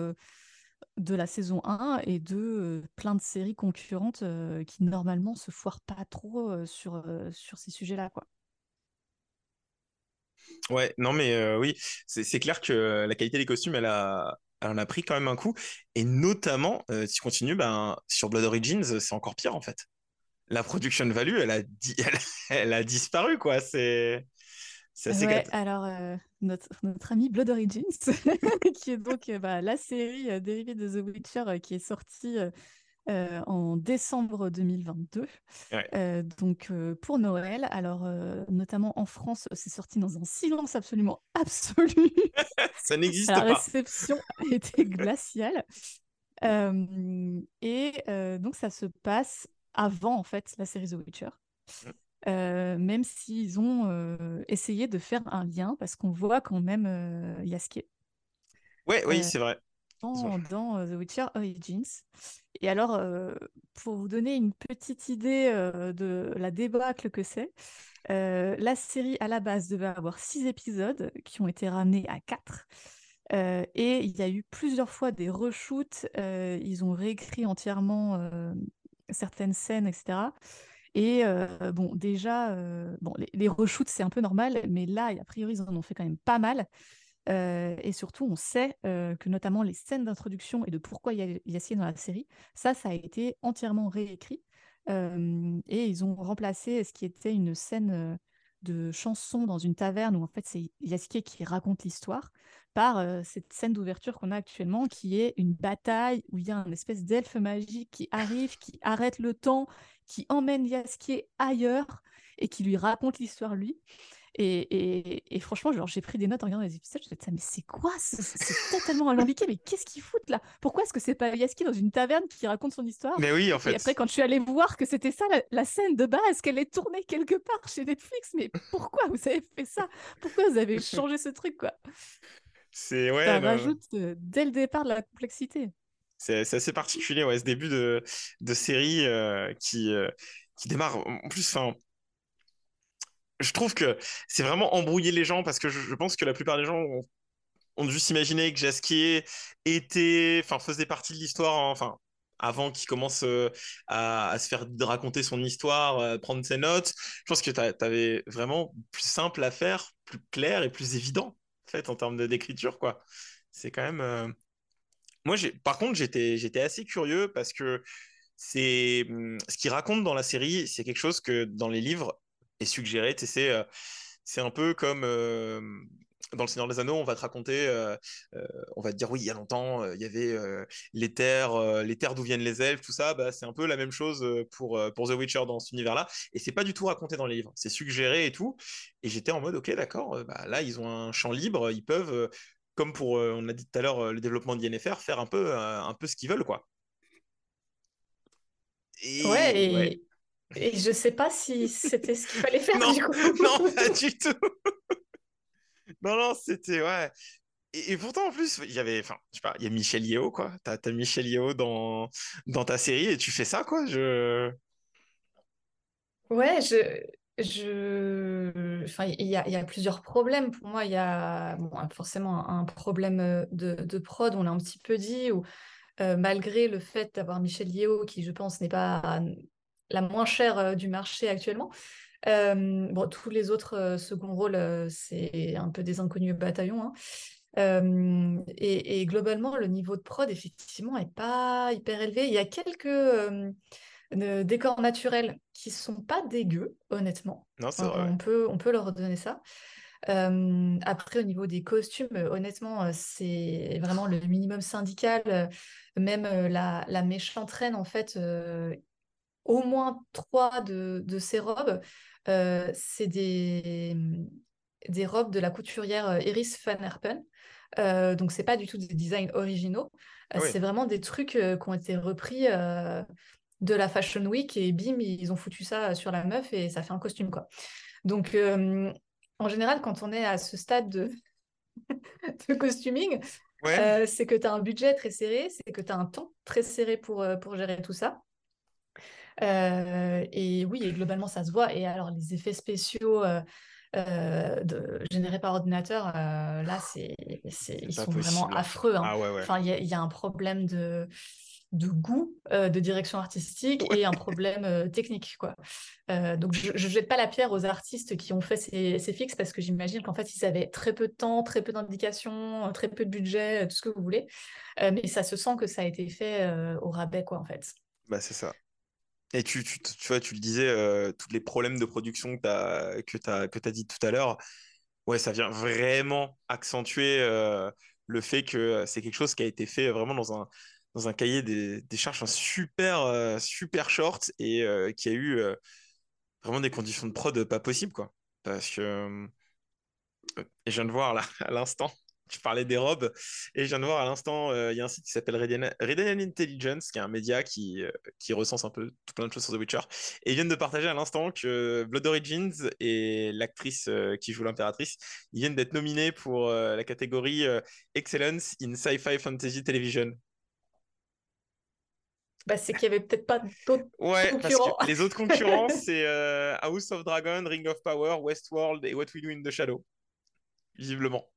de la saison 1 et de plein de séries concurrentes qui normalement se foirent pas trop sur, sur ces sujets-là, quoi. Ouais, non, mais oui, c'est clair que la qualité des costumes, elle a, elle a pris quand même un coup. Et notamment, si tu continues, ben, sur Blood Origins, c'est encore pire en fait. La production value, elle a, elle a disparu, quoi. C'est c'est Ouais, alors euh, notre, notre ami Blood Origins, qui est donc euh, bah, la série euh, dérivée de The Witcher euh, qui est sortie en décembre 2022, Ouais. euh, donc pour Noël. Alors, notamment en France, c'est sorti dans un silence absolument absolu. Ça n'existe La pas. réception a été glaciale. Et donc, ça se passe avant, en fait, la série The Witcher. Euh, même s'ils ont euh, essayé de faire un lien, parce qu'on voit quand même euh, Yasuke Ouais, oui, c'est vrai. dans, dans, The Witcher Origins. Et alors, pour vous donner une petite idée de la débâcle que c'est, la série à la base devait avoir six épisodes qui ont été ramenés à quatre. Euh, et il y a eu plusieurs fois des reshoots. euh, ils ont réécrit entièrement euh, certaines scènes, etc. Et euh, bon, déjà, euh, bon, les, les reshoots, c'est un peu normal, mais là, a priori, ils en ont fait quand même pas mal. Euh, et surtout, on sait que notamment les scènes d'introduction et de pourquoi il y a Yassine dans la série, ça, ça a été entièrement réécrit. Et ils ont remplacé ce qui était une scène de chanson dans une taverne où en fait c'est Yasuke qui raconte l'histoire par euh, cette scène d'ouverture qu'on a actuellement qui est une bataille où il y a un espèce d'elfe magique qui arrive, qui arrête le temps, qui emmène Yasuke ailleurs et qui lui raconte l'histoire lui. Et, et, et franchement, genre, j'ai pris des notes en regardant les épisodes. Je me disais, mais c'est quoi ce- C'est totalement alambiqué. Mais qu'est-ce qu'ils foutent là? Pourquoi est-ce que c'est pas Yaski dans une taverne qui raconte son histoire? Mais oui, en Et fait. après, quand je suis allée voir que c'était ça la, la scène de base, qu'elle est tournée quelque part chez Netflix, mais pourquoi vous avez fait ça? Pourquoi vous avez changé ce truc quoi? C'est ouais, Ça rajoute euh, dès le départ de la complexité. c'est assez particulier, ouais, ce début de, de série euh, qui, euh, qui démarre. En plus, enfin, je trouve que c'est vraiment embrouiller les gens parce que je, je pense que la plupart des gens ont, ont dû s'imaginer que Jasquier était, enfin, faisait partie de l'histoire, hein, enfin, avant qu'il commence euh, à, à se faire raconter son histoire, euh, prendre ses notes. Je pense que tu avais vraiment plus simple à faire, plus clair et plus évident, en fait, en termes d'écriture, quoi. C'est quand même. euh, Moi, par contre, j'étais, assez curieux parce que c'est ce qu'il raconte dans la série, c'est quelque chose que dans les livres est suggéré. Euh, c'est un peu comme euh, dans Le Seigneur des Anneaux, on va te raconter, euh, euh, on va te dire oui, il y a longtemps, euh, il y avait les terres, les terres d'où viennent les elfes, tout ça. Bah, c'est un peu la même chose pour pour The Witcher dans cet univers-là. Et c'est pas du tout raconté dans les livres. C'est suggéré et tout. Et j'étais en mode ok, d'accord. bah, là, ils ont un champ libre, ils peuvent. comme pour, on a dit tout à l'heure, le développement d'INFR, faire un peu, un peu ce qu'ils veulent, quoi. Et Ouais, et, ouais. et je sais pas si c'était ce qu'il fallait faire Non, du coup. non, pas du tout. Non, non, c'était, ouais. Et, pourtant, en plus, il y avait, enfin, je sais pas, il y a Michel Yeo, quoi. T'as, t'as Michel Yeo dans, dans ta série et tu fais ça, quoi. Je... Ouais, je, je, enfin, il y y a plusieurs problèmes pour moi. Il y a bon, forcément un problème euh, de, de prod, on l'a un petit peu dit, où euh, malgré le fait d'avoir Michel Yeo, qui je pense n'est pas la moins chère euh, du marché actuellement, euh, bon, tous les autres euh, second rôles, euh, c'est un peu des inconnus bataillon. hein. Et, et globalement, le niveau de prod, effectivement, est pas hyper élevé. Il y a quelques décors naturels qui sont pas dégueux, honnêtement. Non, c'est On, vrai. on peut, on peut leur donner ça. Après, au niveau des costumes, honnêtement, c'est vraiment le minimum syndical. Même la, la méchante reine, en fait, au moins trois de, de ces robes, euh, c'est des, des robes de la couturière euh, Iris Van Herpen. Euh, donc, c'est pas du tout des designs originaux. Euh, oui. C'est vraiment des trucs euh, qui ont été repris de la Fashion Week et bim, ils ont foutu ça sur la meuf et ça fait un costume, quoi. Donc, en général, quand on est à ce stade de, de costuming, Ouais. c'est que tu as un budget très serré, c'est que tu as un temps très serré pour, pour gérer tout ça. Euh, et oui, et globalement, ça se voit. Et alors, les effets spéciaux euh, euh, de- générés par ordinateur, là, c'est, ils sont vraiment affreux. hein. Ah ouais, ouais. Enfin, il y a, il y a un problème de, de goût, euh, de direction artistique Ouais. et un problème euh, technique, quoi. Euh, donc, je ne jette pas la pierre aux artistes qui ont fait ces, ces fixes parce que j'imagine qu'en fait, ils avaient très peu de temps, très peu d'indications, très peu de budget, tout ce que vous voulez. Mais ça se sent que ça a été fait au rabais, quoi, en fait. Bah, c'est ça. Et tu, tu, tu vois, tu le disais, euh, tous les problèmes de production que tu as, dit tout à l'heure, ouais, ça vient vraiment accentuer euh, le fait que c'est quelque chose qui a été fait vraiment dans un, dans un cahier des, des charges super, euh, super short et qui a eu vraiment des conditions de prod pas possibles, quoi. Parce que, et je viens de voir là, à l'instant, tu parlais des robes, et je viens de voir à l'instant, euh, il y a un site qui s'appelle Redanian Redanian Intelligence, qui est un média qui, euh, qui recense un peu tout plein de choses sur The Witcher. Et ils viennent de partager à l'instant que Blood Origins et l'actrice euh, qui joue l'impératrice, ils viennent d'être nominés pour la catégorie Excellence in Sci-Fi Fantasy Television. Bah, c'est qu'il y avait peut-être pas d'autres Ouais, parce concurrents. que les autres concurrents, c'est House of Dragon, Ring of Power, Westworld et What We Do in the Shadow. Visiblement.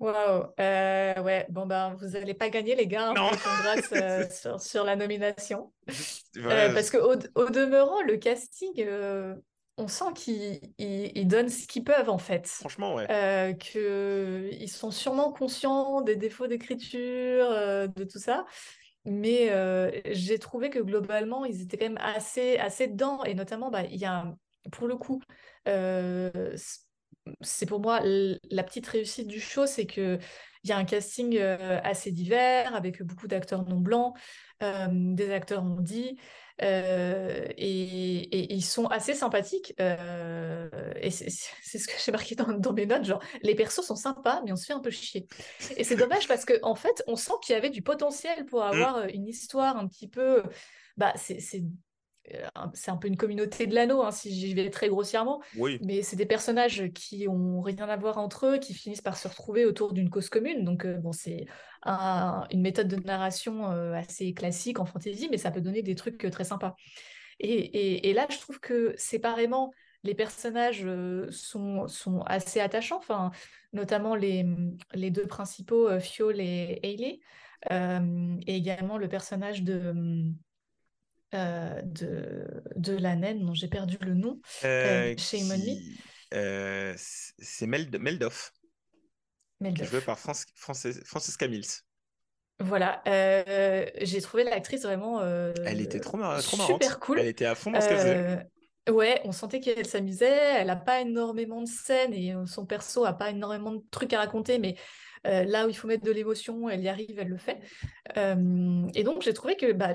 Waouh, euh, ouais, bon ben vous n'allez pas gagner les gars, hein, Non. euh, sur, sur la nomination. Euh, parce qu'au au demeurant, le casting, on sent qu'ils ils- ils donnent ce qu'ils peuvent en fait. franchement, ouais. Qu'ils sont sûrement conscients des défauts d'écriture, de tout ça. Mais j'ai trouvé que globalement, ils étaient quand même assez, assez dedans. Et notamment, bah, il y a, pour le coup, c'est pour moi la petite réussite du show, c'est que il y a un casting euh, assez divers, avec beaucoup d'acteurs non blancs, euh, des acteurs non dits, euh, et, et ils sont assez sympathiques. et c'est ce que j'ai marqué dans, dans mes notes, genre, les persos sont sympas, mais on se fait un peu chier. Et c'est dommage parce qu'en en fait, on sent qu'il y avait du potentiel pour avoir euh, une histoire un petit peu... Bah, c'est c'est, un- peu une communauté de l'anneau, hein, si j'y vais très grossièrement. Oui. Mais c'est des personnages qui ont rien à voir entre eux, qui finissent par se retrouver autour d'une cause commune. Donc, euh, bon, c'est un- une méthode de narration euh, assez classique en fantasy, mais ça peut donner des trucs euh, très sympas. Et, et- et là, je trouve que séparément, les personnages sont, sont assez attachants, enfin, notamment les, les deux principaux, Fiol et Hailey, euh, et également le personnage de, euh, de, de la naine, dont j'ai perdu le nom. Euh, on me. qui- euh, c'est Meld- Meldoff, Meldoff. joué par France, Frances- Francesca Mills. Voilà, euh, j'ai trouvé l'actrice vraiment euh, Elle était trop, mar- trop marrante. super cool. Elle était à fond dans ce qu'elle faisait. Euh, ouais, on sentait qu'elle s'amusait. Elle n'a pas énormément de scènes et euh, son perso a pas énormément de trucs à raconter, mais euh, là où il faut mettre de l'émotion, elle y arrive, elle le fait. Euh, et donc j'ai trouvé que bah,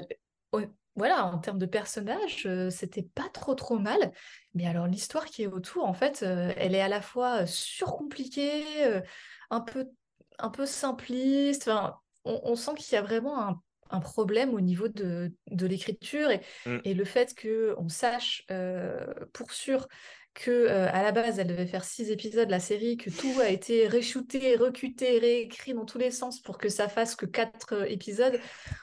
voilà, en termes de personnage, euh, c'était pas trop trop mal. Mais alors l'histoire qui est autour, en fait, euh, elle est à la fois euh, surcompliquée, euh, un peu un peu simpliste. Enfin, on, on sent qu'il y a vraiment un, un problème au niveau de, de l'écriture et, Mm. et le fait qu'on sache euh, pour sûr que euh, à la base elle devait faire six épisodes la série, que tout a été reshooté, recuté, réécrit dans tous les sens pour que ça fasse que quatre euh, épisodes.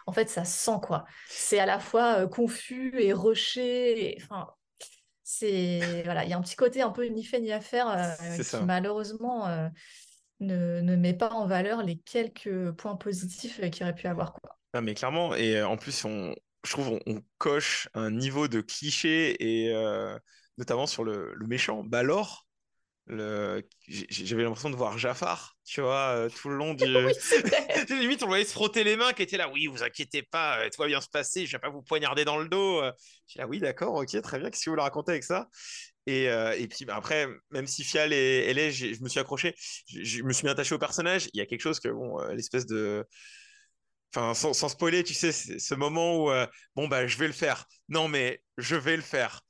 En fait, ça sent quoi. C'est à la fois euh, confus et rushé. Enfin, c'est voilà, il y a un petit côté un peu ni fait ni à faire qui ça. malheureusement ne, ne met pas en valeur les quelques points positifs qu'il aurait pu avoir quoi. Non, mais clairement, et en plus, on, je trouve on, on coche un niveau de cliché, et notamment sur le, le méchant, Balor. Le... j'ai- J'avais l'impression de voir Jafar, tu vois, euh, tout le long du. Oui, Limite, on le voyait se frotter les mains, qui était là, oui, vous inquiétez pas, euh, tout va bien se passer, je vais pas vous poignarder dans le dos. euh. J'étais là, oui, d'accord, ok, très bien, qu'est-ce que vous voulez raconter avec ça? Et, euh, et puis bah, après, même si Fial et elle est, j'ai- je me suis accroché, je, me suis bien attaché au personnage. Il y a quelque chose que, bon, l'espèce de. Enfin, sans, sans spoiler, tu sais, ce moment où, bon, bah, je vais le faire. Non, mais je vais le faire.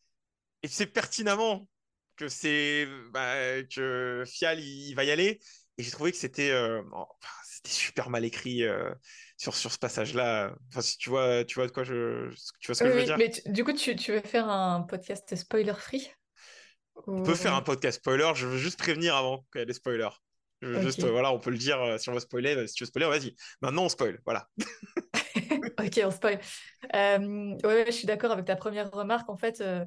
Et tu sais pertinemment que c'est bah, que Fial il, il va y aller. Et j'ai trouvé que c'était euh, oh, c'était super mal écrit euh, sur, sur ce passage-là. Enfin, si tu vois, tu vois de quoi je, tu vois ce que Oui, je veux dire? mais tu- du coup, tu, tu veux faire un podcast spoiler free? On peut faire un podcast spoiler. Je veux juste prévenir avant qu'il y ait des spoilers. Je veux Ok. juste, voilà, on peut le dire euh, si on veut spoiler. euh, Si tu veux spoiler, vas-y. Maintenant, on spoil. Voilà. Ok, on spoil. Euh, ouais, ouais, je suis d'accord avec ta première remarque. En fait, euh,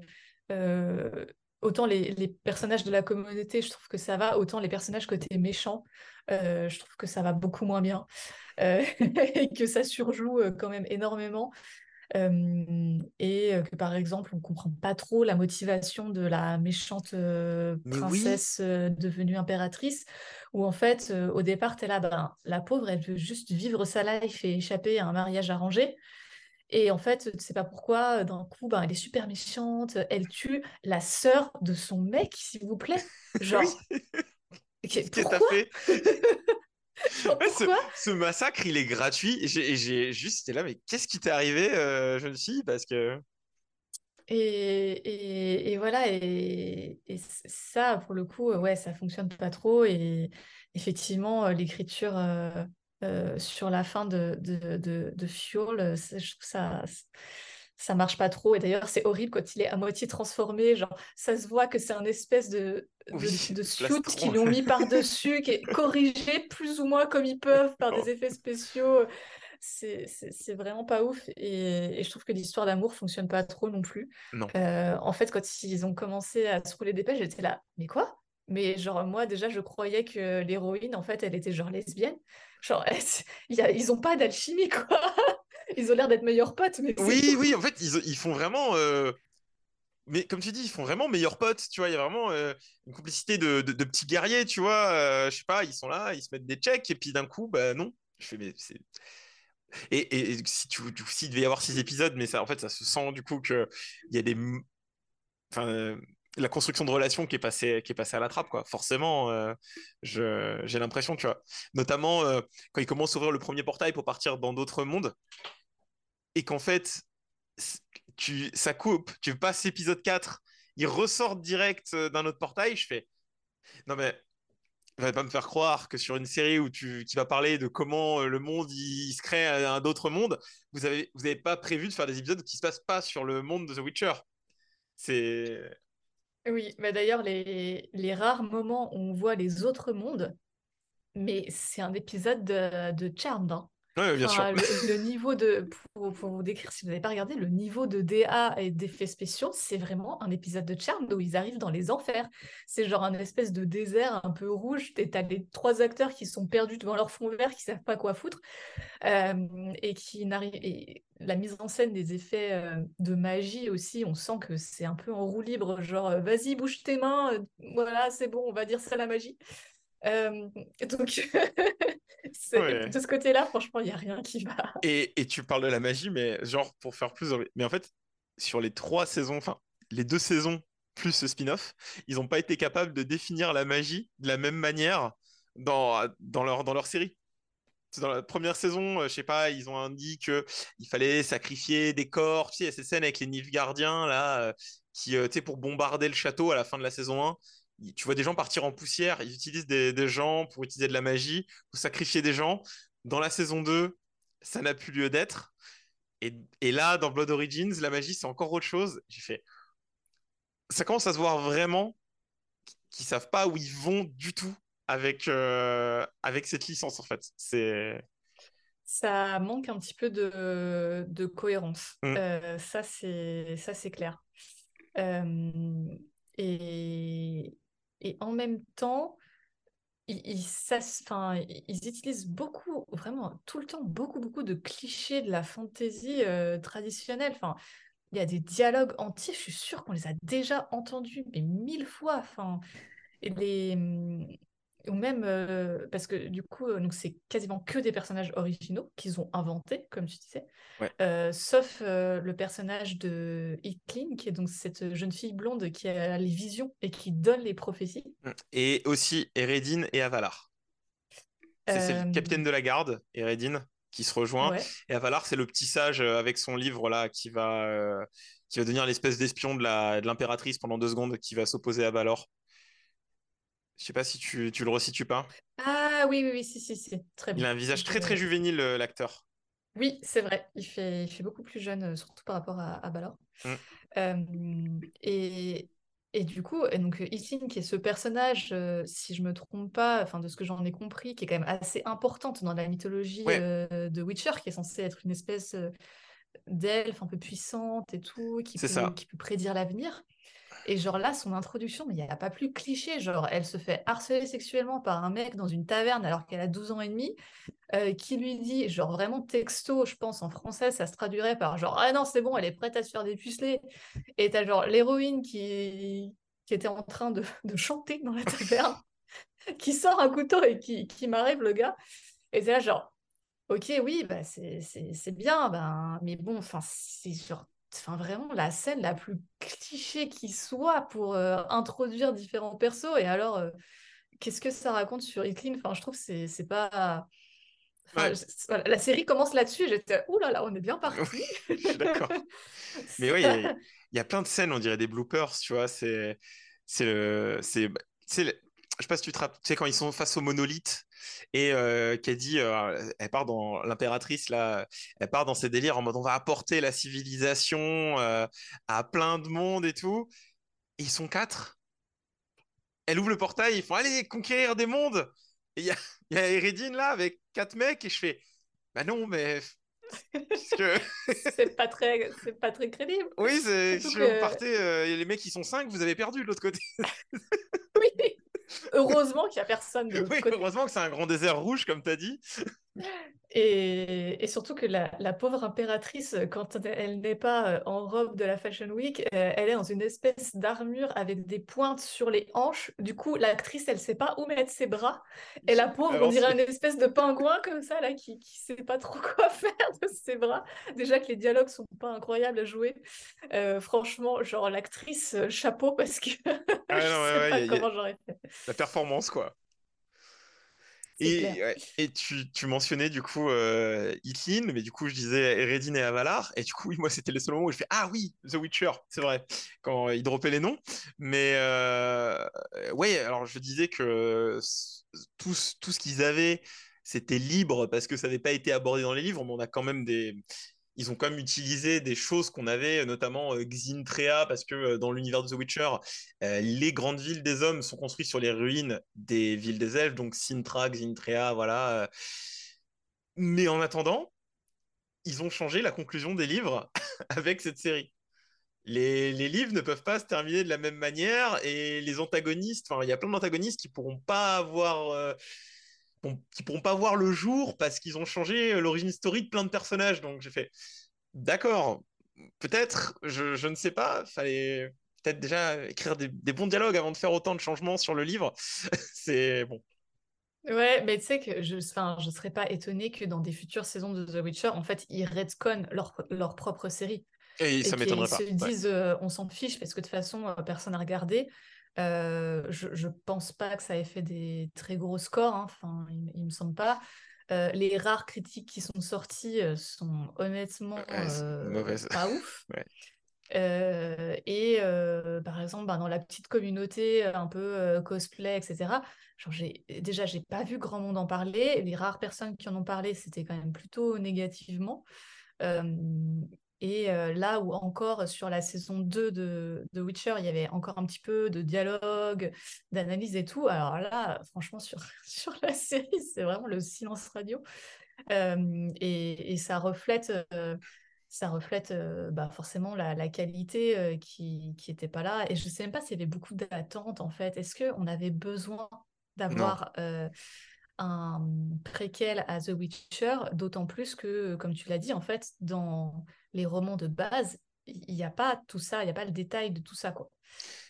euh, autant les, les personnages de la communauté, je trouve que ça va, autant les personnages côté méchants, euh, je trouve que ça va beaucoup moins bien. Euh, et que ça surjoue quand même énormément. Euh, et que par exemple, on comprend pas trop la motivation de la méchante euh, oui. princesse euh, devenue impératrice, où en fait, au départ, t'es là, ben, la pauvre, elle veut juste vivre sa life et échapper à un mariage arrangé. Et en fait, tu sais pas pourquoi, d'un coup, ben, elle est super méchante, elle tue la sœur de son mec, s'il vous plaît. Genre, Qu'est-ce que t'as fait? Genre, Ouais, ce, massacre, il est gratuit. Et j'ai juste été là, mais qu'est-ce qui t'est arrivé, euh, jeune fille? Parce que. Et, et, et voilà, et, ça, pour le coup, ouais, ça fonctionne pas trop. Et effectivement, l'écriture euh, euh, sur la fin de, de, de, de Fiol, euh, je trouve ça, ça marche pas trop. Et d'ailleurs, c'est horrible quand il est à moitié transformé. Genre, ça se voit que c'est un espèce de, de, Oui, de de suit qu'ils lui ont mis par-dessus, qui est corrigé plus ou moins comme ils peuvent par des effets spéciaux. C'est vraiment pas ouf. Et, et je trouve que l'histoire d'amour fonctionne pas trop non plus. Non. Euh, en fait, quand ils ont commencé à se rouler des pelles, j'étais là, mais quoi? Mais genre, moi, déjà, je croyais que l'héroïne, en fait, elle était genre lesbienne. Genre, elle- il y a- ils ont pas d'alchimie, quoi. Ils ont l'air d'être meilleurs potes, mais Oui, oui, en fait, ils, ils font vraiment. euh, Mais comme tu dis, ils font vraiment meilleurs potes, tu vois. Il y a vraiment euh, une complicité de, de- de petits guerriers, tu vois. euh, je sais pas, ils sont là, ils se mettent des checks, et puis d'un coup, bah non. Je fais, mais c'est. Et, et- et si tu, s'il devait y avoir six épisodes, mais ça, en fait, ça se sent du coup que il y a des. Enfin, la construction de relations qui est passée, qui est passée à la trappe, quoi. Forcément, euh, j'ai l'impression, tu. Notamment euh, quand ils commencent à ouvrir le premier portail pour partir dans d'autres mondes et qu'en fait, tu, ça coupe, tu passes épisode 4, ils ressortent direct euh, d'un autre portail, je fais, non mais, va pas me faire croire que sur une série où tu, qui va parler de comment euh, le monde il, se crée à un d'autres mondes, vous avez, vous avez pas prévu de faire des épisodes qui se passent pas sur le monde de The Witcher. C'est... Oui, bah d'ailleurs, les, les rares moments où on voit les autres mondes, mais c'est un épisode de, de Charmed, hein. Ouais, bien sûr. Le, le niveau de, pour, pour vous décrire, si vous n'avez pas regardé, le niveau de DA et d'effets spéciaux, c'est vraiment un épisode de Charmed où ils arrivent dans les enfers. C'est genre un espèce de désert un peu rouge. Et t'as les trois acteurs qui sont perdus devant leur fond vert, qui savent pas quoi foutre, euh, et qui n'arrivent. La mise en scène des effets euh, de magie aussi, on sent que c'est un peu en roue libre, genre euh, vas-y bouge tes mains, euh, voilà c'est bon, on va dire ça la magie. Euh, donc Ouais. de ce côté-là, franchement, il y a rien qui va. Et, et tu parles de la magie, mais genre pour faire plus. Mais en fait, sur les trois saisons, enfin, les deux saisons plus ce spin-off, ils n'ont pas été capables de définir la magie de la même manière dans, dans, leur, dans leur série. Dans la première saison, euh, je sais pas, ils ont dit que il fallait sacrifier des corps. Tu sais, il y a cette scène avec les Nilfgaardiens, là, euh, qui, euh, tu sais, pour bombarder le château à la fin de la saison 1, il- tu vois des gens partir en poussière, ils utilisent des, des gens pour utiliser de la magie, pour sacrifier des gens. Dans la saison 2, ça n'a plus lieu d'être. Et, et là, dans Blood Origins, la magie, c'est encore autre chose. J'ai fait. Ça commence à se voir vraiment qu'ils savent pas où ils vont du tout avec, euh, avec cette licence, en fait. C'est. Ça manque un petit peu de, de cohérence. Mm. Euh, ça, c'est ça, c'est clair. Euh, et, et en même temps, ils, ça ils utilisent beaucoup, vraiment tout le temps, beaucoup, beaucoup de clichés de la fantasy euh, traditionnelle. Enfin, il y a des dialogues entiers, je suis sûre qu'on les a déjà entendus, mais mille fois. Enfin, les... Ou même, euh, parce que du coup, euh, donc c'est quasiment que des personnages originaux qu'ils ont inventés, comme tu disais, Ouais. Euh, sauf le personnage de Itlin, qui est donc cette jeune fille blonde qui a les visions et qui donne les prophéties. Et aussi Eredin et Avalar. C'est le capitaine de la garde, Eredin, qui se rejoint. ouais. Et Avalar, c'est le petit sage avec son livre là qui va, qui va devenir l'espèce d'espion de la, de l'impératrice pendant deux secondes, qui va s'opposer à Valor. Je sais pas si tu, tu le resitues pas. Ah oui, oui, oui, si, si, si, très Il bien. a un visage très très juvénile, euh, l'acteur. Oui, c'est vrai. Il fait, il fait beaucoup plus jeune, euh, surtout par rapport à, à Balor. Mm. Euh, et, et du coup, et donc Itlin, qui est ce personnage, euh, si je me trompe pas, enfin de ce que j'en ai compris, qui est quand même assez importante dans la mythologie Ouais. euh, de Witcher, qui est censée être une espèce d'elfe un peu puissante et tout, qui C'est peut, ça. qui peut prédire l'avenir. Et genre là, son introduction, mais il n'y a pas plus cliché. Genre, elle se fait harceler sexuellement par un mec dans une taverne alors qu'elle a 12 ans et demi, euh, qui lui dit, genre vraiment texto, je pense en français, ça se traduirait par genre, ah non, c'est bon, elle est prête à se faire dépuceler. Et t'as genre l'héroïne qui, qui était en train de, de chanter dans la taverne, qui sort un couteau et qui, qui m'arrive le gars. Et c'est là genre, ok, oui, bah c'est bien, ben, mais bon, enfin, c'est genre, enfin, vraiment la scène la plus cliché qui soit pour euh, introduire différents persos. Et alors, euh, qu'est-ce que ça raconte sur Itlin? Enfin, je trouve que c'est pas. Enfin, Ouais. je- voilà, la série commence là-dessus. J'étais, ouh là là, on est bien parti. Je suis d'accord. Mais oui, il y, a- il y a plein de scènes, on dirait des bloopers, tu vois. C'est, c'est le, c'est, c'est le- je sais pas si tu te rappelles, tu sais, quand ils sont face au monolithe et euh, qu'elle dit, euh, elle part dans l'impératrice là, elle part dans ses délires en mode on va apporter la civilisation euh, à plein de monde et tout. Et ils sont quatre. Elle ouvre le portail, ils font allez conquérir des mondes. Et il y a, y a Eredin là avec quatre mecs et je fais bah non mais que c'est pas très, c'est pas très crédible. oui, c'est si vous partez, euh, les mecs qui sont 5, vous avez perdu de l'autre côté. Oui. Heureusement qu'il y a personne de Oui, côté. heureusement que c'est un grand désert rouge, comme tu as dit. Et, et surtout que la, la pauvre impératrice, quand elle n'est pas euh, en robe de la Fashion Week, euh, elle est dans une espèce d'armure avec des pointes sur les hanches. Du coup, l'actrice, elle sait pas où mettre ses bras. Et la pauvre, on Alors, dirait une espèce de pingouin comme ça, là, qui, qui sait pas trop quoi faire de ses bras. Déjà que les dialogues sont pas incroyables à jouer. Euh, franchement, genre l'actrice, euh, chapeau, parce que Ah je non, ouais, sais ouais, pas comment j'aurais fait. La performance, quoi. Et, clair. ouais, et tu, tu mentionnais du coup euh, Itlin, mais du coup je disais Eredin et Avalar, et du coup oui, moi c'était le seul moment où je fais Ah oui, The Witcher, c'est vrai, quand ils droppaient les noms. Mais euh, ouais, alors je disais que tout, tout ce qu'ils avaient, c'était libre parce que ça n'avait pas été abordé dans les livres, mais on a quand même des. Ils ont quand même utilisé des choses qu'on avait, notamment euh, Xintrea, parce que euh, dans l'univers de The Witcher, euh, les grandes villes des hommes sont construites sur les ruines des villes des elfes, donc Sintra, Xintrea, voilà. euh. Mais en attendant, ils ont changé la conclusion des livres avec cette série. Les, livres ne peuvent pas se terminer de la même manière et les antagonistes, enfin, il y a plein d'antagonistes qui pourront pas avoir, euh, qui pourront pas voir le jour parce qu'ils ont changé l'origine story de plein de personnages. Donc j'ai fait, d'accord, peut-être, je, je ne sais pas, fallait peut-être déjà écrire des, des bons dialogues avant de faire autant de changements sur le livre. C'est bon. Ouais, mais tu sais que je enfin, je serais pas étonnée que dans des futures saisons de The Witcher, en fait, ils retconnent leur, leur propre série. Et Et ça m'étonnerait pas. se Ouais. disent, euh, on s'en fiche parce que de toute façon, euh, personne n'a regardé. Euh, je, je pense pas que ça ait fait des très gros scores, hein. Enfin, il, il me semble pas. Euh, les rares critiques qui sont sorties euh, sont honnêtement mauvaise. pas ouf. Ouais. Euh, et euh, par exemple, bah, dans la petite communauté un peu euh, cosplay, etc., genre déjà, j'ai pas vu grand monde en parler. Les rares personnes qui en ont parlé, c'était quand même plutôt négativement. Et euh, là où encore sur la saison 2 de, de Witcher, il y avait encore un petit peu de dialogue, d'analyse et tout. Alors là, franchement, sur, sur la série, c'est vraiment le silence radio. Euh, et, et ça reflète, euh, ça reflète bah, forcément la, la qualité qui qui était pas là. Et je sais même pas s'il y avait beaucoup d'attentes en fait. Est-ce qu'on avait besoin d'avoir un préquel à The Witcher, d'autant plus que, comme tu l'as dit, en fait, dans les romans de base, il n'y a pas tout ça, il n'y a pas le détail de tout ça, quoi.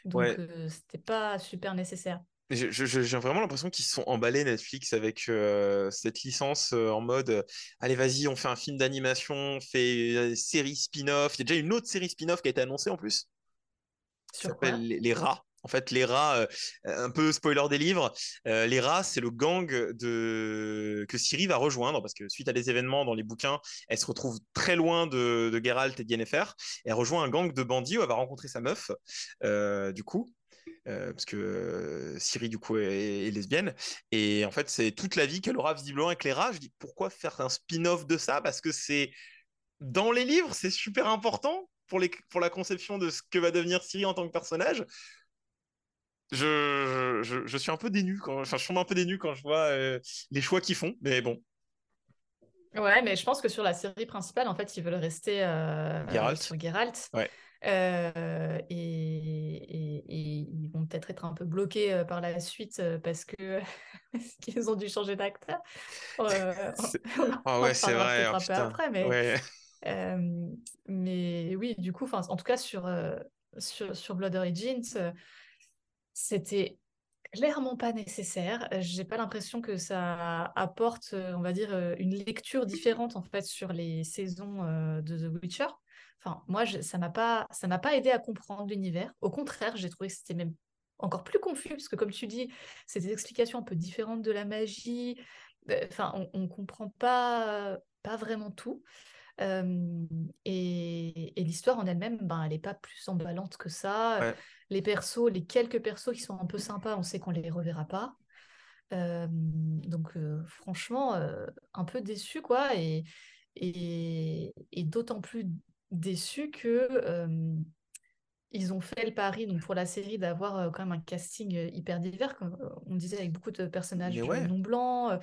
Donc, Ouais. euh, c'était pas super nécessaire. J'ai vraiment l'impression qu'ils se sont emballés Netflix avec euh, cette licence euh, en mode euh, allez vas-y on fait un film d'animation, on fait euh, série spin-off. Il y a déjà une autre série spin-off qui a été annoncée en plus. Sur quoi s'appelle les, les rats. En fait, les rats, euh, un peu spoiler des livres, euh, les rats, c'est le gang que Ciri va rejoindre parce que suite à des événements dans les bouquins, elle se retrouve très loin de, Geralt et de Yennefer. Et elle rejoint un gang de bandits où elle va rencontrer sa meuf, euh, du coup. parce que euh, Ciri du coup est, lesbienne et en fait c'est toute la vie qu'elle aura visiblement avec les rats. Je dis pourquoi faire un spin-off de ça? Parce que c'est dans les livres c'est super important pour, pour la conception de ce que va devenir Ciri en tant que personnage je, je, je suis un peu dénu quand, enfin, je tombe un peu dénu quand je vois euh, les choix qu'ils font, mais bon, Ouais, mais je pense que sur la série principale, en fait, ils veulent rester euh, Geralt. sur Geralt. Ouais. Euh, et, et- et ils vont peut-être être un peu bloqués par la suite parce que qu'ils ont dû changer d'acteur. Ah ouais, c'est vrai, oh, un peu putain. après, mais, Ouais. mais oui, du coup, en tout cas, sur, sur, sur Blood Origins, c'était clairement pas nécessaire. J'ai pas l'impression que ça apporte, euh, on va dire, euh, une lecture différente en fait sur les saisons euh, de The Witcher. Enfin, moi, ça m'a pas, ça m'a pas aidé à comprendre l'univers. Au contraire, j'ai trouvé que c'était même encore plus confus parce que, comme tu dis, c'est des explications un peu différentes de la magie. Euh, Enfin, on, on comprend pas, pas vraiment tout. Euh, et et l'histoire en elle-même, ben, elle n'est pas plus emballante que ça. Ouais. Les persos, les quelques persos qui sont un peu sympas, on sait qu'on les reverra pas. Euh, donc euh, franchement, euh, un peu déçu quoi, et, et, et d'autant plus déçu que ils ont fait le pari donc pour la série d'avoir quand même un casting hyper divers, comme on disait avec beaucoup de personnages Mais ouais. non blancs. Euh,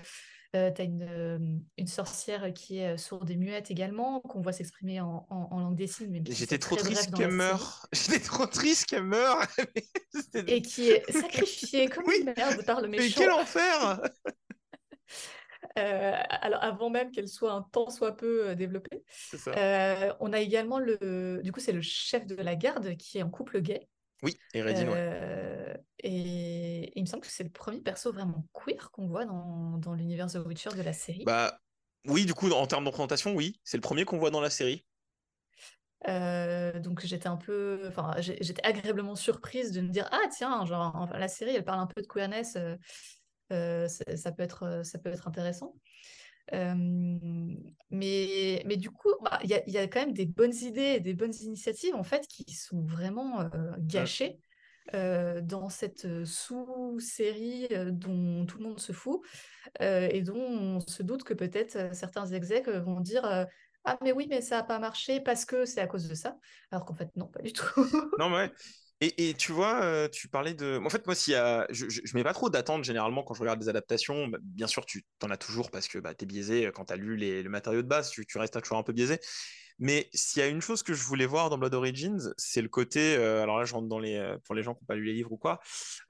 euh, t'as une, une sorcière qui est sourde et muette également, qu'on voit s'exprimer en, en- en langue des signes, J'étais trop triste qu'elle meure. J'étais trop triste qu'elle meure. Et qui est sacrifiée comme Oui, une merde par le Mais méchant. quel enfer! euh, alors avant même qu'elle soit un tant soit peu euh, développée. Ça. Euh, on a également le, du coup, c'est le chef de la garde qui est en couple gay. Oui, et Redin, ouais. Euh, et, et il me semble que c'est le premier perso vraiment queer qu'on voit dans, dans l'univers The Witcher de la série. Bah, oui, du coup, en termes de représentation, oui, c'est le premier qu'on voit dans la série. Euh, donc j'étais un peu, enfin j'étais agréablement surprise de me dire ah tiens genre la série elle parle un peu de queerness, euh, ça, ça peut être euh, ça peut être intéressant. Euh, mais mais du coup bah, il y a, il y a quand même des bonnes idées et des bonnes initiatives en fait qui sont vraiment euh, gâchées euh, dans cette euh, sous-série euh, dont tout le monde se fout euh, et dont on se doute que peut-être euh, certains execs euh, vont dire euh, ah mais oui, mais ça n'a pas marché parce que c'est à cause de ça. Alors qu'en fait, non, pas du tout. Non, mais. Et, tu vois, euh, tu parlais de. En fait, moi, s'il y je, je mets pas trop d'attente généralement quand je regarde des adaptations. Bah, Bien sûr, tu t'en as toujours parce que bah, tu es biaisé quand tu as lu les, le matériau de base, tu, restes toujours un peu biaisé. Mais s'il y a une chose que je voulais voir dans Blood Origins, c'est le côté. euh, alors là, je rentre dans les. euh, Pour les gens qui n'ont pas lu les livres ou quoi,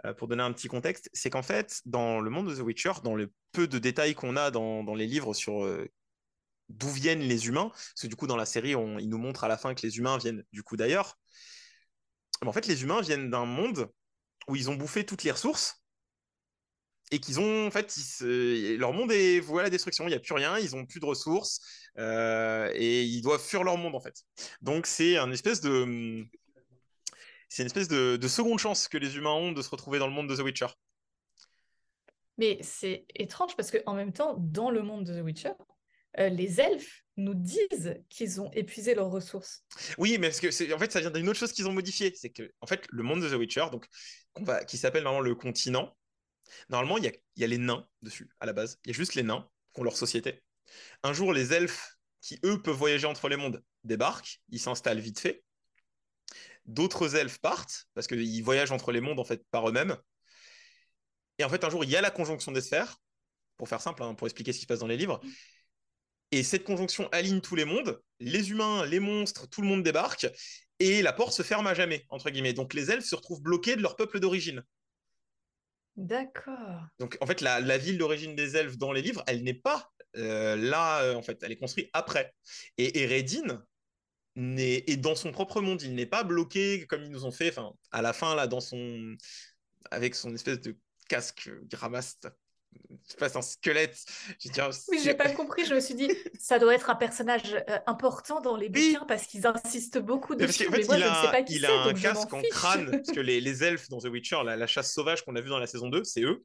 euh, pour donner un petit contexte, c'est qu'en fait, dans le monde de The Witcher, dans le peu de détails qu'on a dans, dans les livres sur euh, d'où viennent les humains, parce que du coup, dans la série, on, il nous montre à la fin que les humains viennent du coup d'ailleurs. En fait, les humains viennent d'un monde où ils ont bouffé toutes les ressources et qu'ils ont, en fait, leur monde est voué la destruction. Il n'y a plus rien, ils ont plus de ressources euh, et ils doivent fuir leur monde en fait. Donc c'est un espèce de, c'est une espèce de, de seconde chance que les humains ont de se retrouver dans le monde de The Witcher. Mais c'est étrange parce qu'en même temps, dans le monde de The Witcher, euh, les elfes nous disent qu'ils ont épuisé leurs ressources. Oui, mais parce que en fait, ça vient d'une autre chose qu'ils ont modifié. C'est que, en fait, le monde de The Witcher, donc, qui s'appelle normalement le continent, normalement, il y a, il y a les nains dessus, à la base. Il y a juste les nains qui ont leur société. Un jour, les elfes, qui eux peuvent voyager entre les mondes, débarquent, ils s'installent vite fait. D'autres elfes partent, parce qu'ils voyagent entre les mondes, en fait, par eux-mêmes. Et en fait, un jour, il y a la conjonction des sphères, pour faire simple, hein, pour expliquer ce qui se passe dans les livres. Et cette conjonction aligne tous les mondes, les humains, les monstres, tout le monde débarque, et la porte se ferme à jamais, entre guillemets. Donc les elfes se retrouvent bloqués de leur peuple d'origine. D'accord. Donc en fait, la, la ville d'origine des elfes dans les livres, elle n'est pas euh, là, euh, en fait, elle est construite après. Et Eredin est dans son propre monde, il n'est pas bloqué comme ils nous ont fait, enfin, à la fin, là, dans son... avec son espèce de casque qui ramasse, je sais pas, c'est un squelette. Dire, Oui, j'ai pas compris. Je me suis dit, ça doit être un personnage euh, important dans les Oui. bouquins parce qu'ils insistent beaucoup dessus. mais moi, il je ne sais a, pas qui il a un casque en crâne, parce que les, les elfes dans The Witcher, la, la chasse sauvage qu'on a vue dans la saison 2, c'est eux.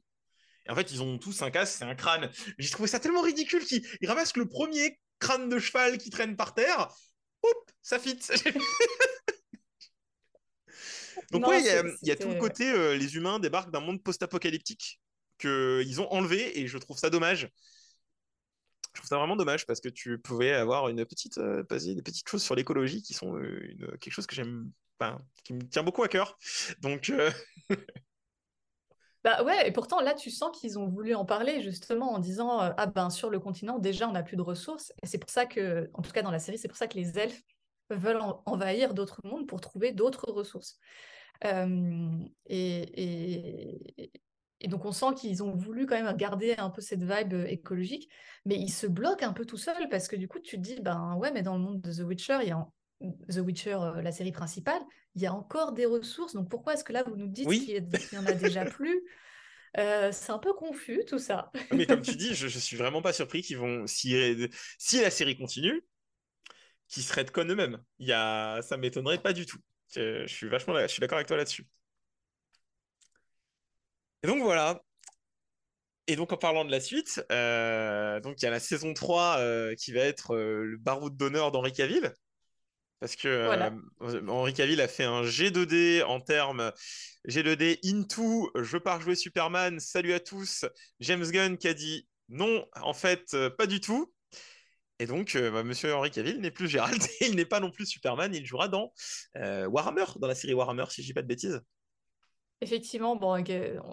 Et en fait, ils ont tous un casque, c'est un crâne. J'ai trouvé ça tellement ridicule qu'ils ils ramassent le premier crâne de cheval qui traîne par terre. Hop, ça fit. Donc Non, ouais, il y a, y tout le côté, euh, les humains débarquent d'un monde post-apocalyptique qu'ils ont enlevé et je trouve ça dommage. Je trouve ça vraiment dommage parce que tu pouvais avoir une petite, euh, des petites choses sur l'écologie qui sont euh, quelque chose que j'aime, qui me tient beaucoup à cœur. Donc euh, Bah ouais, et pourtant là, tu sens qu'ils ont voulu en parler justement en disant euh, ah ben sur le continent déjà on n'a plus de ressources. Et c'est pour ça que, en tout cas dans la série, c'est pour ça que les elfes veulent en- envahir d'autres mondes pour trouver d'autres ressources. Et- et donc on sent qu'ils ont voulu quand même garder un peu cette vibe euh, écologique, mais ils se bloquent un peu tout seuls parce que du coup tu te dis ben ouais, mais dans le monde de The Witcher, il y a en- The Witcher, euh, la série principale, il y a encore des ressources. Donc pourquoi est-ce que là vous nous dites Oui. qu'il y a- qu'il y en a déjà plus? Euh, c'est un peu confus tout ça. Mais comme tu dis, je, je suis vraiment pas surpris qu'ils vont, si, si la série continue, qu'ils se redconnent eux-mêmes. Il y a, ça m'étonnerait pas du tout. Je, je suis vachement, je suis d'accord avec toi là-dessus. Et donc voilà. Et donc en parlant de la suite, euh, donc il y a la saison 3 euh, qui va être euh, le baroud d'honneur d'Henri Cavill. Parce que Voilà. Henri Cavill a fait un G2D en termes G2D into je pars jouer Superman, salut à tous. James Gunn qui a dit non, en fait, pas du tout. Et donc, bah, monsieur Henri Cavill n'est plus Gérald, il n'est pas non plus Superman, il jouera dans Warhammer, dans la série Warhammer, si je dis pas de bêtises. Effectivement, bon,